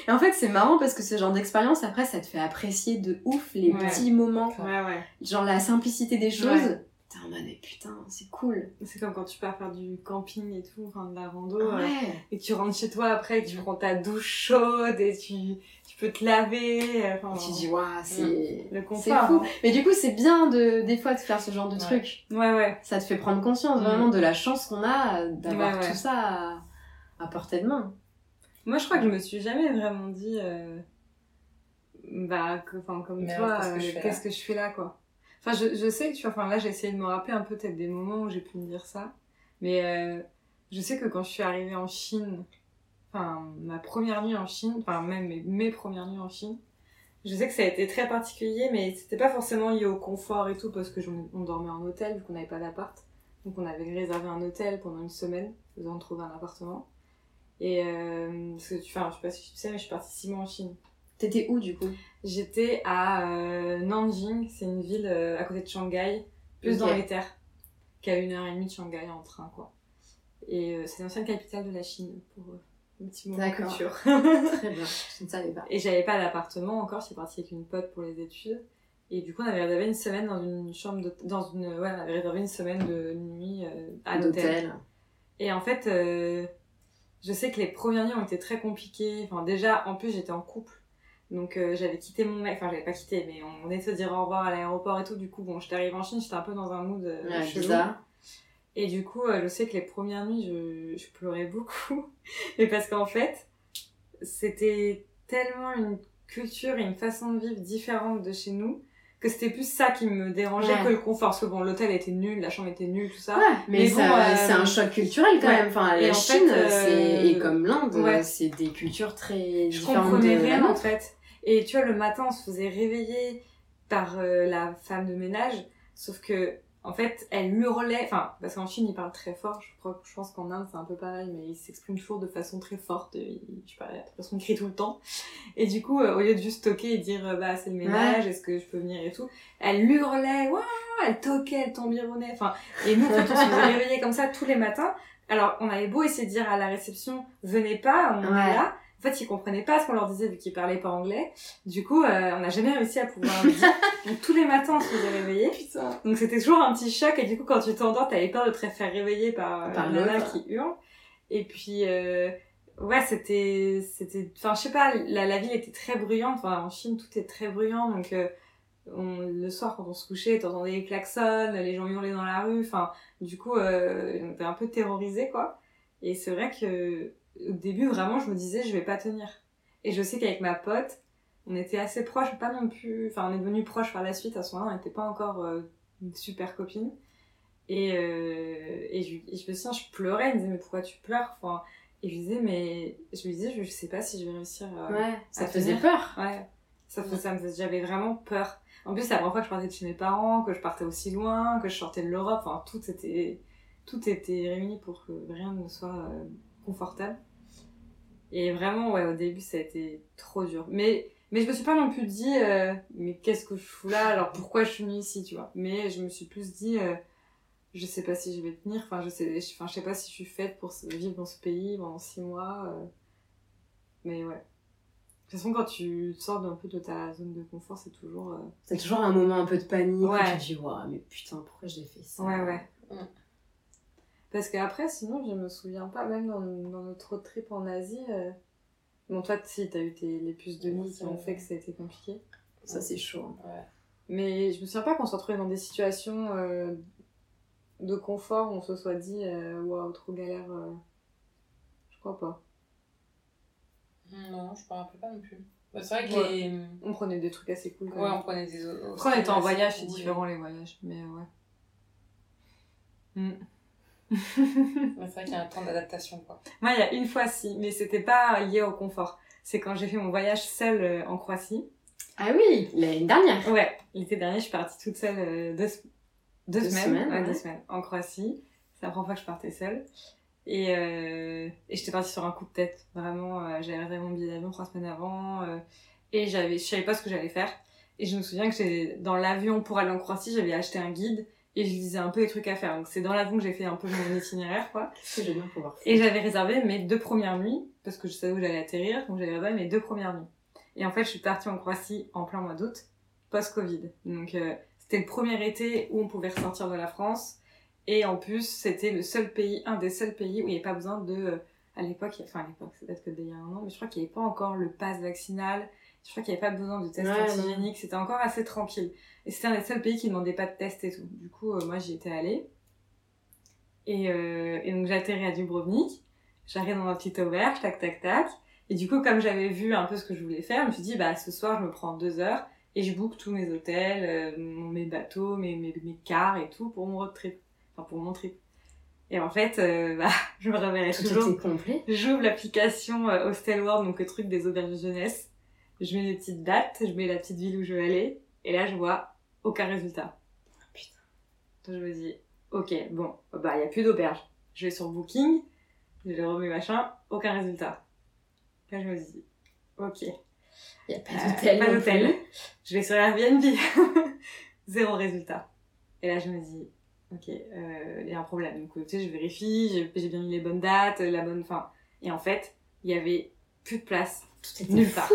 Et en fait, c'est marrant parce que ce genre d'expérience, après, ça te fait apprécier de ouf les Ouais. petits moments Ouais, ouais. genre la simplicité des choses. Ouais. T'es en mode, mais putain, c'est cool. C'est comme quand tu pars faire du camping et tout, enfin de la rando, euh, Ouais. et que tu rentres chez toi après, et que tu prends ta douche chaude et tu, tu peux te laver. euh, Enfin, Et tu dis, waouh, c'est. le C'est fou. hein. Mais du coup, c'est bien de, des fois de faire ce genre de Ouais. truc. Ouais, ouais. Ça te fait prendre conscience Mm. vraiment de la chance qu'on a d'avoir Ouais, ouais. tout ça à, à portée de main. Moi, je crois que je me suis jamais vraiment dit, euh, bah, que, enfin, comme Mais toi, alors, qu'est-ce que euh, je fais là qu'est-ce que je fais là, quoi. Enfin, je, je sais que tu vois, enfin, là, j'ai essayé de me rappeler un peu peut-être des moments où j'ai pu me dire ça. Mais euh, je sais que quand je suis arrivée en Chine, enfin, ma première nuit en Chine, enfin, même mes, mes premières nuits en Chine, je sais que ça a été très particulier, mais c'était pas forcément lié au confort et tout, parce que j'en- on dormait en hôtel, vu qu'on n'avait pas d'appart. Donc, on avait réservé un hôtel pendant une semaine, nous avons trouvé un appartement. Et euh, parce que enfin, je sais pas si tu sais, mais je suis partie six mois en Chine. T'étais où du coup? J'étais à euh, Nanjing, c'est une ville euh, à côté de Shanghai, plus Ok. dans les terres, qui a une heure et demie de Shanghai en train, quoi. Et euh, c'est l'ancienne capitale de la Chine, pour un petit moment D'accord. culture. Très bien, je ne savais pas. et j'avais pas d'appartement encore, j'étais partie avec une pote pour les études. Et du coup, on avait réservé une semaine dans une chambre de... dans une ouais, on avait réservé une semaine de nuit à l'hôtel. Et en fait, je sais que les premières nuits ont été très compliquées. Enfin, déjà, en plus, j'étais en couple. Donc, euh, j'avais quitté mon mec. Enfin, j'avais pas quitté, mais on venait de se dire au revoir à l'aéroport et tout. Du coup, bon, j'étais arrivée en Chine, j'étais un peu dans un mood euh, Ouais, chelou. bizarre. Et du coup, euh, je sais que les premières nuits, je, je pleurais beaucoup. Mais parce qu'en fait, c'était tellement une culture et une façon de vivre différente de chez nous que c'était plus ça qui me dérangeait Ouais. que le confort. Parce que bon, l'hôtel était nul, la chambre était nulle, tout ça. Ouais, mais, bon, euh, c'est un choc culturel quand ouais. même. Enfin, Et la en Chine, fait, euh, c'est et comme l'Inde, c'est des cultures très je différentes comprenais de la rien en fait. Et tu vois, le matin, on se faisait réveiller par euh, la femme de ménage, sauf que, en fait, elle hurlait, enfin, parce qu'en Chine, ils parlent très fort, je, crois, je pense qu'en Inde, c'est un peu pareil, mais ils s'expriment toujours de façon très forte, ils, je pas, de toute façon, ils crient tout le temps. Et du coup, euh, au lieu de juste toquer et dire, euh, bah, c'est le ménage, est-ce que je peux venir et tout, elle hurlait, waouh, elle toquait, elle tambironnait, enfin, et nous, fait, on se faisait réveiller comme ça tous les matins. Alors, on avait beau essayer de dire à la réception, venez pas, on Ouais. est là. En fait, ils comprenaient pas ce qu'on leur disait vu qu'ils parlaient pas anglais. Du coup, euh, on n'a jamais réussi à pouvoir le dire. Donc, tous les matins, on se faisait réveiller. Putain. Donc, c'était toujours un petit choc. Et du coup, quand tu t'endors, t'avais peur de te faire réveiller par, euh, Par nana qui hurle. Et puis, euh, ouais, c'était, c'était, enfin, je sais pas, la, la ville était très bruyante. Enfin, en Chine, tout est très bruyant. Donc, euh, on, le soir, quand on se couchait, t'entendais les klaxons, les gens hurlaient dans la rue. Enfin, du coup, euh, on était un peu terrorisés, quoi. Et c'est vrai que, au début, vraiment, je me disais, je vais pas tenir. Et je sais qu'avec ma pote, on était assez proches, pas non plus. Enfin, on est devenus proches par la suite. À ce moment-là, on n'était pas encore euh, une super copine. Et, euh, et, je, et je me souviens, je pleurais. Elle me disait, mais pourquoi tu pleures? Enfin, Et je lui disais, mais. Je lui disais, je sais pas si je vais réussir à. Ouais, ça te faisait peur. Ouais. Ça, fait- ça me faisait- j'avais vraiment peur. En plus, c'est la première fois que je partais de chez mes parents, que je partais aussi loin, que je sortais de l'Europe. Enfin, tout était, tout était réuni pour que rien ne soit euh, confortable. Et vraiment, ouais, au début, ça a été trop dur. Mais, mais je me suis pas non plus dit, euh, mais qu'est-ce que je fous là? Alors pourquoi je suis venue ici, tu vois? Mais je me suis plus dit, euh, je sais pas si je vais tenir. Enfin, je sais, je, enfin, je sais pas si je suis faite pour vivre dans ce pays pendant six mois. euh. Mais ouais. De toute façon, quand tu sors un peu de ta zone de confort, c'est toujours. euh, C'est toujours un moment un peu de panique où Ouais. tu te dis, waouh, mais putain, pourquoi j'ai fait ça? Ouais, ouais. Mm. Parce qu'après, sinon, je me souviens pas, même dans, dans notre road trip en Asie. euh, Bon, toi, si, t'as eu tes, les puces de nid qui ont fait que ça a été compliqué. Ça, c'est chaud. hein. Mais je me souviens pas qu'on se retrouvait dans des situations euh, de confort où on se soit dit, euh, waouh, trop galère. euh. Je crois pas. Non, je me rappelle pas non plus. Bah, c'est vrai que Ouais. les. On prenait des trucs assez cool quand Ouais, même. on prenait des. Après, on était en voyage, c'est différent les voyages, mais ouais. Mm. C'est vrai qu'il y a un temps d'adaptation, quoi. Moi, il y a une fois, si, mais c'était pas lié au confort. C'est quand j'ai fait mon voyage seule euh, en Croatie. Ah oui, l'année dernière. Ouais, l'été dernier, je suis partie toute seule, euh, deux, deux, Deux semaines, semaines, ouais, ouais. deux semaines en Croatie. C'est la première fois que je partais seule. Et, euh, et j'étais partie sur un coup de tête. Vraiment, euh, j'avais réservé mon billet d'avion trois semaines avant. euh, et j'avais, je savais pas ce que j'allais faire. Et je me souviens que dans l'avion pour aller en Croatie, j'avais acheté un guide et je lisais un peu les trucs à faire. Donc c'est dans l'avion que j'ai fait un peu mon itinéraire, quoi. Pouvoir faire Et j'avais réservé mes deux premières nuits, parce que je savais où j'allais atterrir, donc j'avais réservé mes deux premières nuits. Et en fait, je suis partie en Croatie en plein mois d'août, post-Covid. Donc euh, c'était le premier été où on pouvait ressortir de la France. Et en plus, c'était le seul pays, un des seuls pays où il n'y avait pas besoin de... euh, à l'époque, enfin à l'époque, c'est peut-être que d'il y a un an, mais je crois qu'il n'y avait pas encore le pass vaccinal. Je crois qu'il n'y avait pas besoin de test Ouais. C'était encore assez tranquille. Et c'était un des seuls pays qui ne demandait pas de test et tout. Du coup, euh, moi, j'y étais allée. Et, euh, et donc, j'atterris à Dubrovnik. J'arrive dans ma petite auberge, tac, tac, tac. Et du coup, comme j'avais vu un peu ce que je voulais faire, je me suis dit, bah, ce soir, je me prends deux heures et je book tous mes hôtels, euh, mes bateaux, mes, mes, mes cars et tout pour mon road trip. Enfin, pour mon trip. Et en fait, euh, bah, je me réveillerai Tout toujours. J'ouvre l'application euh, Hostel World, donc le truc des auberges de jeunesse. Je mets les petites dates, je mets la petite ville où je veux aller. Et là, je vois aucun résultat. Putain. Donc je me dis, ok, bon, bah, il n'y a plus d'auberge. Je vais sur Booking, je remets machin, aucun résultat. Là, je me dis, ok. Il n'y a pas Euh, d'hôtel. pas non d'hôtel. Je vais sur Airbnb. Zéro résultat. Et là, je me dis, ok, euh, il y a un problème. Donc, tu sais, je vérifie, j'ai j'ai bien mis les bonnes dates, la bonne fin. Et en fait, il y avait plus de place. Tout était Nulle part.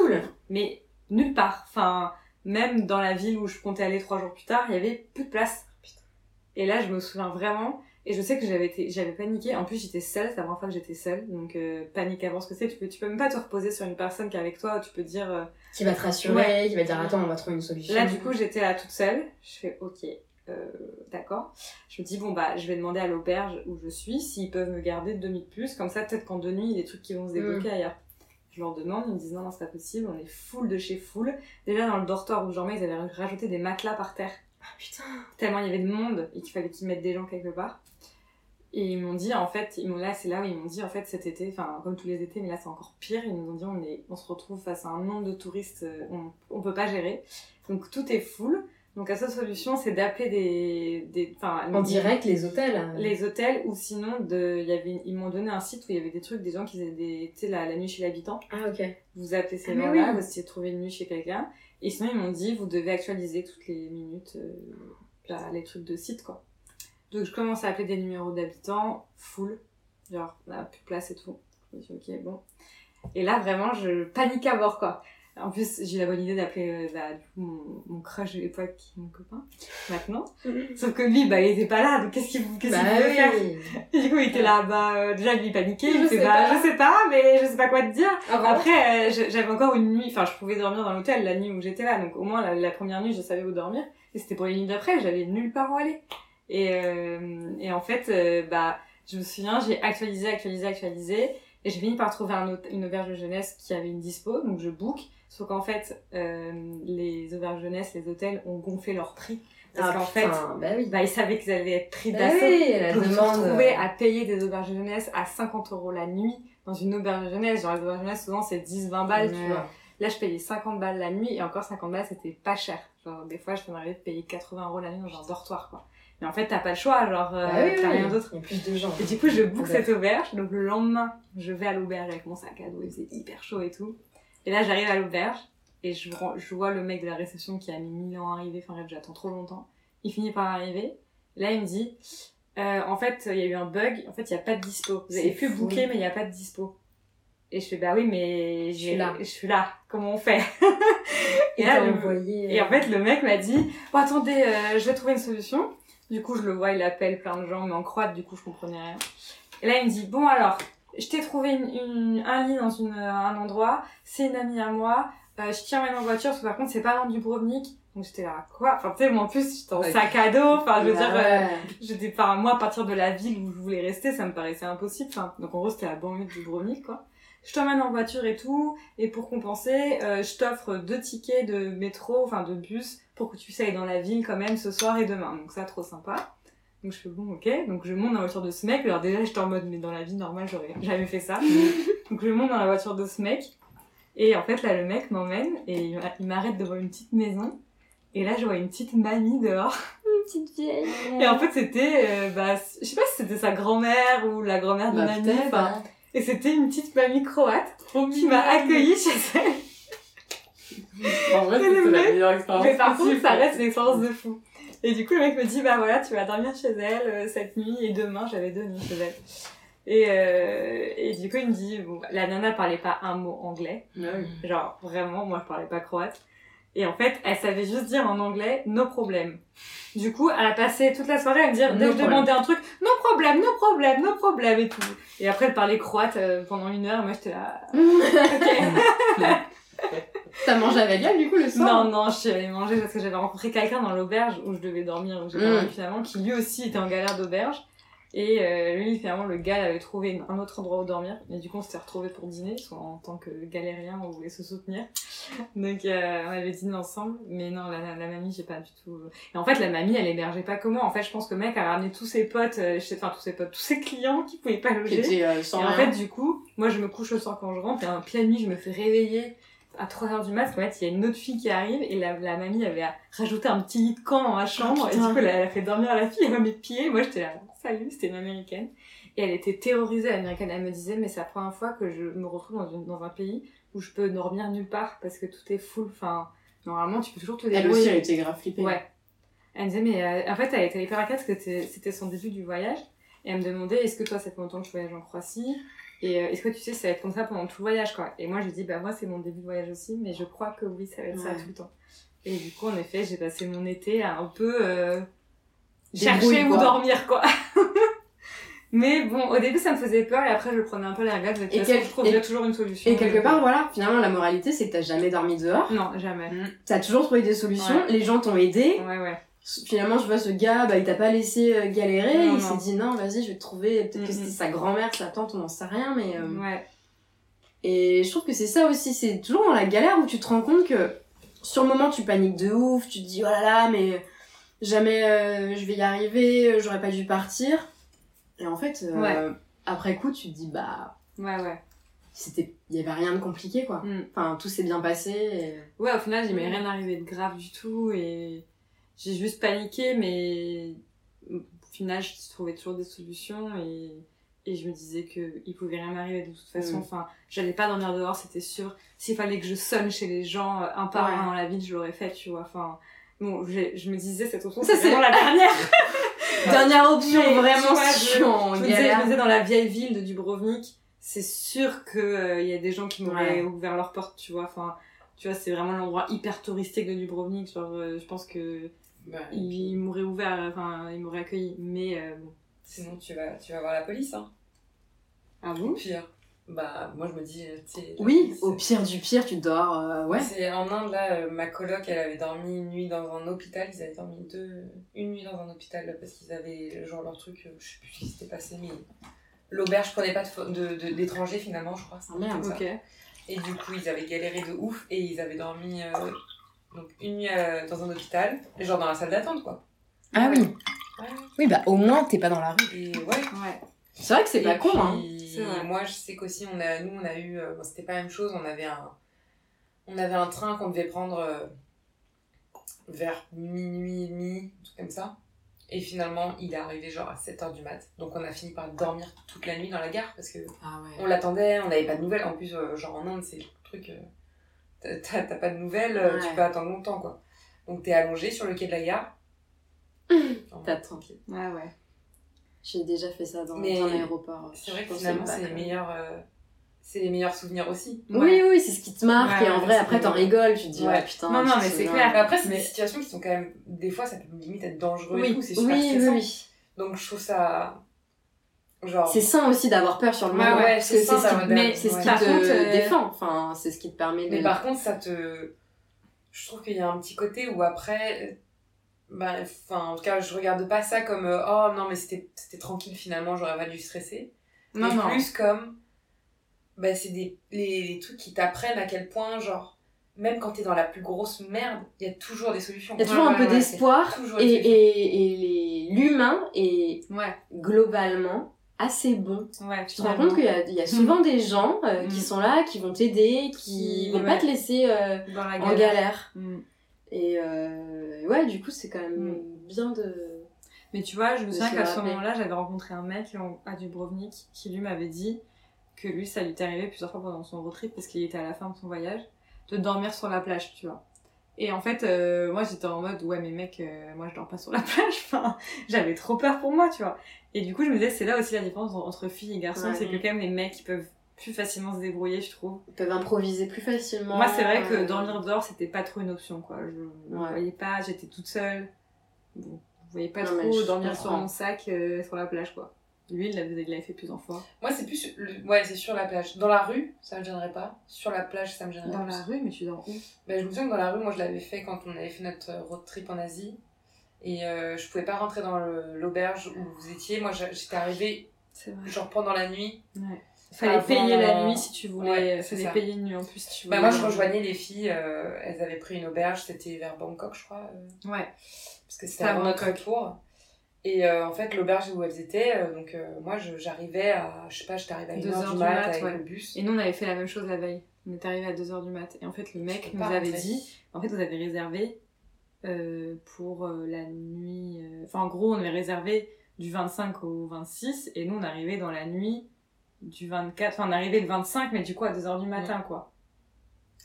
Mais nulle part. Enfin, même dans la ville où je comptais aller trois jours plus tard, il y avait plus de place. Putain. Et là, je me souviens vraiment. Et je sais que j'avais été, j'avais paniqué. En plus, j'étais seule. C'est la première fois que j'étais seule. Donc, euh, panique avant ce que c'est. Tu peux, tu peux même pas te reposer sur une personne qui est avec toi. Tu peux dire, euh, Qui va te rassurer, qui va dire attends, on va trouver une solution. Là, du coup, j'étais là toute seule. Je fais OK, euh, d'accord. Je me dis, bon, bah, je vais demander à l'auberge où je suis s'ils peuvent me garder deux nuits de plus. Comme ça, peut-être qu'en deux nuits, il y a des trucs qui vont se débloquer ailleurs. Je leur demande, ils me disent non, non, c'est pas possible, on est full de chez full. Déjà, dans le dortoir où je dormais, ils avaient rajouté des matelas par terre. Ah putain. Tellement il y avait de monde et qu'il fallait qu'ils mettent des gens quelque part. Et ils m'ont dit, en fait, ils m'ont, là, c'est là où ils m'ont dit, en fait, cet été, enfin, comme tous les étés, mais là, c'est encore pire. Ils nous ont dit, on, est, on se retrouve face à un nombre de touristes, euh, on, on peut pas gérer. Donc, tout est full. Donc, la seule solution, c'est d'appeler des, des, enfin, En direct, les hôtels. les hôtels ou sinon de y avait ils m'ont donné un site où il y avait des trucs des gens qui faisaient des tu sais la, la nuit chez l'habitant. Ah, ok. vous appelez ces Ah, gens-là oui. vous essayez de trouver une nuit chez quelqu'un. Et sinon ils m'ont dit vous devez actualiser toutes les minutes euh, là, les trucs de site quoi. Donc je commence à appeler des numéros d'habitants full. Genre on a plus de place et tout. Je me dis ok bon. Et là vraiment je panique à bord quoi en plus j'ai la bonne idée d'appeler euh, bah, du coup, mon, mon crush de l'époque mon copain maintenant sauf que lui bah il était pas là donc qu'est-ce qu'il qu'il Bah pouvait oui. faire? Et du coup, il était là, bah, euh, déjà, lui, il paniquait, il Je était sais bah, pas. je sais pas, mais je sais pas quoi te dire. Avant. Après, euh, j'avais encore une nuit, enfin, je pouvais dormir dans l'hôtel la nuit où j'étais là, donc au moins, la, la première nuit, je savais où dormir. Et c'était pour les nuits d'après, j'avais nulle part où aller. Et, euh, et en fait, bah, je me souviens, j'ai actualisé, actualisé, actualisé, et j'ai fini par trouver un une auberge de jeunesse qui avait une dispo, donc je book. Sauf qu'en fait, euh, les auberges jeunesse, les hôtels ont gonflé leur prix. Parce Ah, qu'en fait, bah oui. bah, ils savaient qu'ils allaient être pris Bah d'assaut. oui, la Donc, je me suis demande. retrouvée à payer des auberges jeunesse à 50 euros la nuit dans une auberge jeunesse. Genre, les auberges jeunesse, souvent, c'est 10-20 balles, tu vois. Là, je payais 50 balles la nuit et encore 50 balles, c'était pas cher. Genre, des fois, je m'arrivais de payer 80 euros la nuit dans un dortoir, quoi. Mais en fait, t'as pas le choix, genre, euh, Bah oui, t'as oui. rien d'autre. Il y a plus de gens. Et du coup, je Ouais. cette auberge. Donc, le lendemain, je vais à l'auberge avec mon sac à dos. Il faisait hyper chaud et tout. Et là, j'arrive à l'auberge et je, vois le mec de la réception qui a mis 1000 ans à arriver. Enfin, bref, j'attends trop longtemps. Il finit par arriver. Là, il me dit, euh, en fait, il y a eu un bug. En fait, il n'y a pas de dispo. Vous avez pu booker, mais il n'y a pas de dispo. Et je fais, bah oui, mais suis là. Je suis là. Comment on fait? Et là, le- envoyé. et en fait, le mec m'a dit Bon, attendez, euh, je vais trouver une solution. Du coup, je le vois, il appelle plein de gens, mais en croate, du coup, je comprenais rien. Et là, il me dit Bon, alors, je t'ai trouvé une, une- un lit dans une, un endroit, c'est une amie à moi, euh, je emmène en voiture, parce que par contre, c'est pas loin du Brovnik. Donc j'étais là, quoi? Enfin, tu sais, moi en plus, j'étais en Ouais. sac à dos, enfin, je veux dire, euh, j'étais, enfin, moi, à partir de la ville où je voulais rester, ça me paraissait impossible. Enfin, donc en gros, c'était la banlieue du Dubrovnik, quoi. Je t'emmène en voiture et tout, et pour compenser, euh, je t'offre deux tickets de métro, enfin de bus, pour que tu puisses aller dans la ville quand même ce soir et demain. Donc ça, trop sympa. Donc je fais bon, ok. Donc je monte dans la voiture de ce mec. Alors déjà, j'étais en mode, mais dans la vie normale, j'aurais jamais fait ça. donc je monte dans la voiture de ce mec. Et en fait, là, le mec m'emmène et il m'a- il m'arrête devant une petite maison. Et là, je vois une petite mamie dehors. petite vieille. Et en fait, c'était, euh, bah, je sais pas si c'était sa grand-mère ou la grand-mère d'une Bah, amie. peut-être, enfin, hein. Et c'était une petite mamie croate qui m'a accueillie chez elle. En vrai, c'était la meilleure expérience. Mais par contre, ça reste une expérience de fou. Et du coup, le mec me dit, bah voilà, tu vas dormir chez elle euh, cette nuit et demain, j'avais deux nuits chez elle. Et, euh, et du coup, il me dit, bon, la nana parlait pas un mot anglais. Genre, vraiment, moi, je parlais pas croate. Et en fait, elle savait juste dire en anglais, no problème. Du coup, elle a passé toute la soirée à me dire, dès que je demandais un truc, no problème, no problème, no problème et tout. Et après, elle parlait croate euh, pendant une heure, moi, j'étais là, ok. T'as mangé avec elle du coup le soir Non, non, je suis allée manger parce que j'avais rencontré quelqu'un dans l'auberge où je devais dormir, où j'ai dormi finalement, qui lui aussi était en galère d'auberge. Et euh, lui, finalement, le gars avait trouvé un autre endroit où dormir. Et du coup, on s'était retrouvés pour dîner, soit en tant que galérien, on voulait se soutenir. Donc, euh, on avait dîné ensemble. Mais non, la, la mamie, j'ai pas du tout... Et en fait, la mamie, elle hébergeait pas comment. En fait, je pense que le mec a ramené tous ses potes, euh, enfin, tous ses potes, tous ses clients qui pouvaient pas Qui loger. euh, Et sans en rien. fait, du coup, moi, je me couche le soir quand je rentre, et en pleine nuit, je me fais réveiller à 3h du mat, qu'en fait, il y a une autre fille qui arrive, et la, la mamie avait rajouté un petit lit de camp dans ma chambre, et du coup, elle a, elle fait dormir la fille à mes pieds, moi, j'étais là, salut, c'était une américaine. Et elle était terrorisée, l'américaine, elle me disait, mais c'est la première fois que je me retrouve dans, une, dans un pays où je peux dormir nulle part, parce que tout est full, enfin, normalement, tu peux toujours te Elle débrouiller. aussi, elle était grave flippée. Ouais. Elle me disait, mais euh, en fait, elle était hyper inquiète parce que c'était- c'était son début du voyage. Et elle me demandait, est-ce que toi, ça fait longtemps que tu voyages en Croatie? Et euh, est-ce que tu sais, ça va être comme ça pendant tout le voyage, quoi Et moi, je dis, bah, moi, c'est mon début de voyage aussi, mais je crois que oui, ça va être ça Ouais. tout le temps. Et du coup, en effet, j'ai passé mon été à un peu euh, chercher où dormir, quoi. mais bon, au début, ça me faisait peur, et après, je prenais un peu la regarde, de toute Et façon, quel- je trouverai et- toujours une solution. Et quelque Donc, part, euh, voilà, finalement, la moralité, c'est que t'as jamais dormi dehors. Non, jamais. T'as toujours trouvé des solutions. Ouais. Les gens t'ont aidé. Ouais, ouais. Finalement, je vois ce gars, bah, il t'a pas laissé euh, galérer. Non, il s'est dit, non, vas-y, je vais te trouver. Peut-être que Mhm. c'était sa grand-mère, sa tante, on n'en sait rien, mais. euh, Ouais. Et je trouve que c'est ça aussi, c'est toujours dans la galère où tu te rends compte que sur le moment tu paniques de ouf, tu te dis oh là là mais jamais euh, je vais y arriver, j'aurais pas dû partir. Et en fait, Ouais. après coup tu te dis bah Ouais, ouais. c'était, il y avait rien de compliqué quoi. Mm. Enfin tout s'est bien passé. et- Ouais, au final, il m'est rien arrivé de grave du tout et j'ai juste paniqué, mais au final, je trouvais toujours des solutions et, et je me disais que il pouvait rien m'arriver de toute façon. Mm. Enfin, j'allais pas dormir dehors, c'était sûr. S'il fallait que je sonne chez les gens euh, un par Ouais. un dans la ville, je l'aurais fait, tu vois. Enfin, bon, je me disais cette option, c'est vraiment la dernière. Dernière option Mais, vraiment vois, si je me, disais, je me disais, dans la vieille ville de Dubrovnik, c'est sûr qu'il y a des gens qui m'auraient Ouais. ouvert leurs portes, tu vois. Enfin, tu vois, c'est vraiment l'endroit hyper touristique de Dubrovnik. Genre, euh, je pense que Bah, ils m'auraient ouvert, enfin, ils m'auraient accueilli. Mais euh, bon. Sinon, tu vas, tu vas voir la police, hein. Ah Au bon pire. Bah, moi, je me dis, la Oui, police, au pire du pire tu dors euh, ouais. C'est en Inde, là, euh, ma coloc, elle avait dormi une nuit dans un hôpital. Ils avaient dormi deux, une nuit dans un hôpital parce qu'ils avaient, genre, leur truc, euh, je sais plus ce qui s'était passé, mais l'auberge prenait pas de fo- de- de- d'étrangers, finalement, je crois. Ah, merde, ça. Ok. Et du coup, ils avaient galéré de ouf et ils avaient dormi euh, donc une nuit euh, dans un hôpital, genre dans la salle d'attente, quoi. Ah oui. Ouais. Oui bah au moins t'es pas dans la rue. Et ouais. Ouais. C'est vrai que c'est Et pas con hein. vrai. Moi, je sais qu'aussi, on a, nous, on a eu. euh, bon, c'était pas la même chose, on avait un, on avait un train qu'on devait prendre euh, vers minuit et demi, un truc comme ça. Et finalement, il est arrivé genre à 7h du mat. Donc, on a fini par dormir toute la nuit dans la gare parce que Ah ouais. on l'attendait, on n'avait pas de nouvelles. En plus, euh, genre en Inde, c'est le truc. Euh, t'as- pas de nouvelles, euh, tu peux attendre longtemps, quoi. Donc, t'es allongé sur le quai de la gare. T'as tranquille. Ouais, ouais. J'ai déjà fait ça dans Mais un aéroport. C'est vrai que finalement, c'est les meilleurs. euh, c'est les meilleurs souvenirs aussi. Oui, oui, c'est ce qui te marque. Ouais, et en vrai, après, vrai. t'en rigoles. Tu te dis, Ouais. ouais, putain. Non, non, mais c'est clair. Mais après, c'est Mais- des situations qui sont quand même. Des fois, ça peut limite être dangereux et Oui, tout, c'est super Oui, oui, oui. Donc, je trouve ça. Genre. C'est sain aussi d'avoir peur sur le moment. ouais, parce c'est que c'est sain ce qui, peur. c'est ce qui te contre, euh, défend. Enfin, c'est ce qui te permet de. Mais par contre, ça te. Je trouve qu'il y a un petit côté où après. Bah, enfin, en tout cas, je regarde pas ça comme euh, oh non, mais c'était c'était tranquille finalement, j'aurais pas dû stresser. Non, mais non. plus comme. Bah, c'est des les, les trucs qui t'apprennent à quel point, genre. Même quand t'es dans la plus grosse merde, il y a toujours des solutions. Il y a toujours Ouais, un peu ouais, d'espoir. toujours Et, des solutions. et, et l'humain est Ouais, globalement assez bon. ouais. Tu te rends compte qu'il y a, il y a souvent des gens euh, qui Mm. sont là, qui vont t'aider, qui Qui- vont ouais. pas te laisser euh, dans la en galère. Mm. Et euh, ouais, du coup, c'est quand même bien de. Mais tu vois, je me souviens qu'à ce moment-là, j'avais rencontré un mec à Dubrovnik qui lui m'avait dit que lui, ça lui était arrivé plusieurs fois pendant son road trip parce qu'il était à la fin de son voyage, de dormir sur la plage, tu vois. Et en fait, euh, moi j'étais en mode, ouais, mais mec, euh, moi je dors pas sur la plage, enfin, j'avais trop peur pour moi, tu vois. Et du coup, je me disais, c'est là aussi la différence entre filles et garçons, Ouais. c'est que quand même les mecs, ils peuvent plus facilement se débrouiller, je trouve. Ils peuvent improviser plus facilement. Moi, c'est vrai que dormir dehors, c'était pas trop une option, quoi. Je ne Ouais. voyais pas, j'étais toute seule. Bon, je voyais pas Non, trop dormir sur mon sac euh, sur la plage, quoi. Lui, il l'avait il l'avait fait plusieurs fois. Moi, c'est plus. le- Ouais, c'est sur la plage. Dans la rue, ça me gênerait pas. Sur la plage, ça me gênerait Dans la rue, mais tu dors où? Ben, je me souviens que dans la rue, moi je l'avais fait quand on avait fait notre road trip en Asie. Et euh, je pouvais pas rentrer dans l'auberge où vous étiez. Moi j'étais arrivée genre pendant la nuit. Ouais. Fallait Avant- payer la nuit si tu voulais. Ouais, c'est Fallait ça. payer une nuit en plus si tu Bah, voulais. moi je rejoignais les filles, euh, elles avaient pris une auberge, c'était vers Bangkok je crois. euh, Ouais. parce que c'était à avant notre Bangkok. Et euh, en fait l'auberge où elles étaient, euh, donc euh, moi j'arrivais à, je sais pas, j'étais arrivée à 1h Deux du heures mat, avec ouais. le bus. Et nous, on avait fait la même chose la veille. On est arrivé à 2h du mat. Et en fait, le mec nous avait dit en fait, vous avez réservé euh, pour euh, la nuit. euh, Enfin, en gros, on avait réservé du 25 au 26. Et nous, on arrivait dans la nuit du 24. Enfin, on arrivait le 25, mais du coup, à 2h du matin, quoi.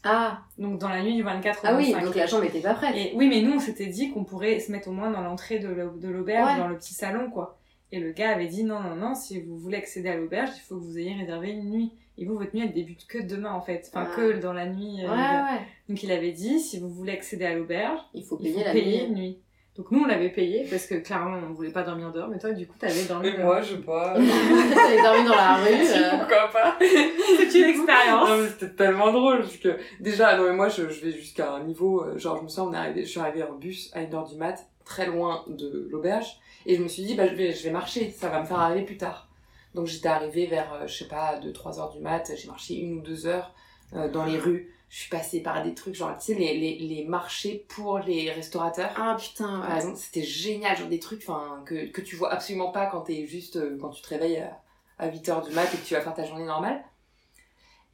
Ah, Donc, dans la nuit du 24 au ah oui, 25. donc la chambre était pas prête. Et oui, mais nous, on s'était dit qu'on pourrait se mettre au moins dans l'entrée de l'au- de l'auberge, Ouais. dans le petit salon, quoi. Et le gars avait dit non, non, non, si vous voulez accéder à l'auberge, il faut que vous ayez réservé une nuit. Et vous, votre nuit, elle débute que demain, en fait. Enfin, Ah. que dans la nuit. euh, Ouais, ouais. Donc, il avait dit, si vous voulez accéder à l'auberge, Il faut il payer faut la payer nuit. une nuit. Donc, nous, on l'avait payé parce que clairement, on voulait pas dormir dehors. Mais toi, du coup, t'avais dormi Mais moi je sais pas. T'avais dormi dans la rue. euh, Pourquoi pas C'est une expérience. Non, mais c'était tellement drôle parce que déjà, non, mais moi je, je vais jusqu'à un niveau, euh, genre je me souviens, on est arrivé, je suis arrivée en bus à 1h du mat, très loin de l'auberge, et je me suis dit, bah je vais, je vais marcher, ça va me faire arriver plus tard. Donc j'étais arrivée vers, euh, je sais pas, 2-3 heures du mat, j'ai marché une ou deux heures euh, dans les rues, je suis passée par des trucs, genre tu sais, les, les, les marchés pour les restaurateurs. Ah putain, Par ouais. exemple, c'était génial, genre des trucs enfin, que, que tu vois absolument pas quand t'es juste euh, quand tu te réveilles à, à 8h du mat et que tu vas faire ta journée normale.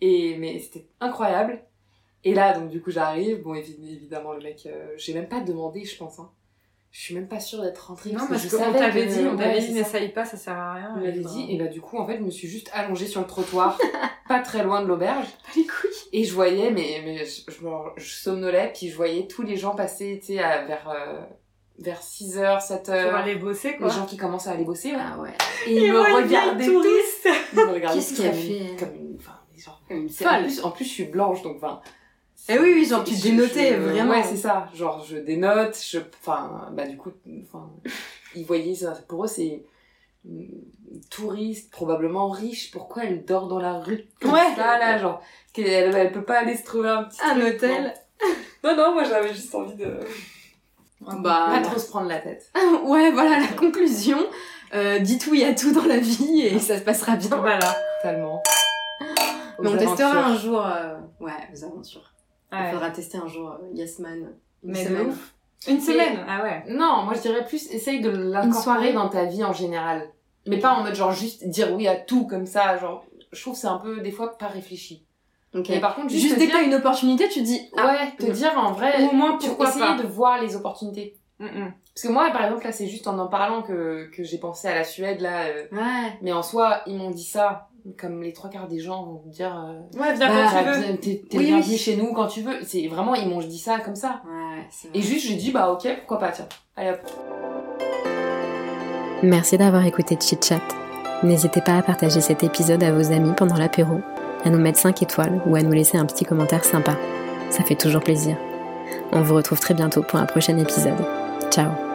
Et mais c'était incroyable. Et là, donc du coup, j'arrive. Bon, évi- évidemment, le mec, euh, j'ai même pas demandé, je pense. Hein. Je suis même pas sûre d'être rentrée. Non, parce je qu'on savais t'avait que- dit, on t'avait dit, n'essaye pas, ça sert à rien. On m'avait Et dit, ben, et bah du coup, en fait, je me suis juste allongée sur le trottoir, pas très loin de l'auberge. Pas les couilles. Et je voyais, mais, mais je, je, somnolais, puis je voyais tous les gens passer, tu sais, à- vers, euh, vers 6h, 7h. Pour aller bosser, quoi. Les gens qui commencent à aller bosser, ouais. Ah ouais. Et ils me regardaient tous. Ils me regardaient Qu'est-ce qu'elle comme fait, Comme une... Enfin, genre, Comme une en plus, en plus, je suis blanche, donc, enfin... Eh oui, oui, genre, tu dénotais, vraiment. Ouais, c'est ça. Genre, je dénote, je... Enfin, bah, du coup, enfin... Ils voyaient ça. Pour eux, c'est... touriste, probablement riche. Pourquoi elle dort dans la rue comme Ouais. ça, là, genre... Parce qu'elle elle peut pas aller se trouver un petit Un truc, hôtel. Non, non, non, moi, j'avais juste envie de... Bah, Pas trop se prendre la tête. ouais, voilà la conclusion. Euh, dites oui à tout dans la vie et ça se passera bien. Voilà. Totalement. Mais on testera un jour. euh, Ouais, aux aventures. Il Ouais. faudra tester un jour euh, Yasman. Une Mais de semaine. ouf. Une semaine Ah ouais. Non, moi je dirais plus essaye de l'incorporer dans ta vie en général. Mais pas en mode genre juste dire oui à tout comme ça, genre je trouve c'est un peu des fois pas réfléchi. Ok. Mais par contre juste, Juste te dès que t'as une opportunité, tu dis. ah, ouais, te dire en vrai, au moins, pourquoi essayer pas de voir les opportunités. Mm, mm. Parce que moi par exemple là c'est juste en en parlant que, que j'ai pensé à la Suède là, euh, Ouais. mais en soi ils m'ont dit ça comme les trois quarts des gens vont dire euh, Ouais, viens Bah, quand tu veux. viens, t'es t'es Oui, oui. chez nous quand tu veux. C'est vraiment ils m'ont dit ça comme ça. Ouais, c'est vrai. Et juste j'ai dit bah ok pourquoi pas tiens. Allez hop. Merci d'avoir écouté Chit Chat. N'hésitez pas à partager cet épisode à vos amis pendant l'apéro, à nous mettre 5 étoiles ou à nous laisser un petit commentaire sympa. Ça fait toujours plaisir. On vous retrouve très bientôt pour un prochain épisode. Ciao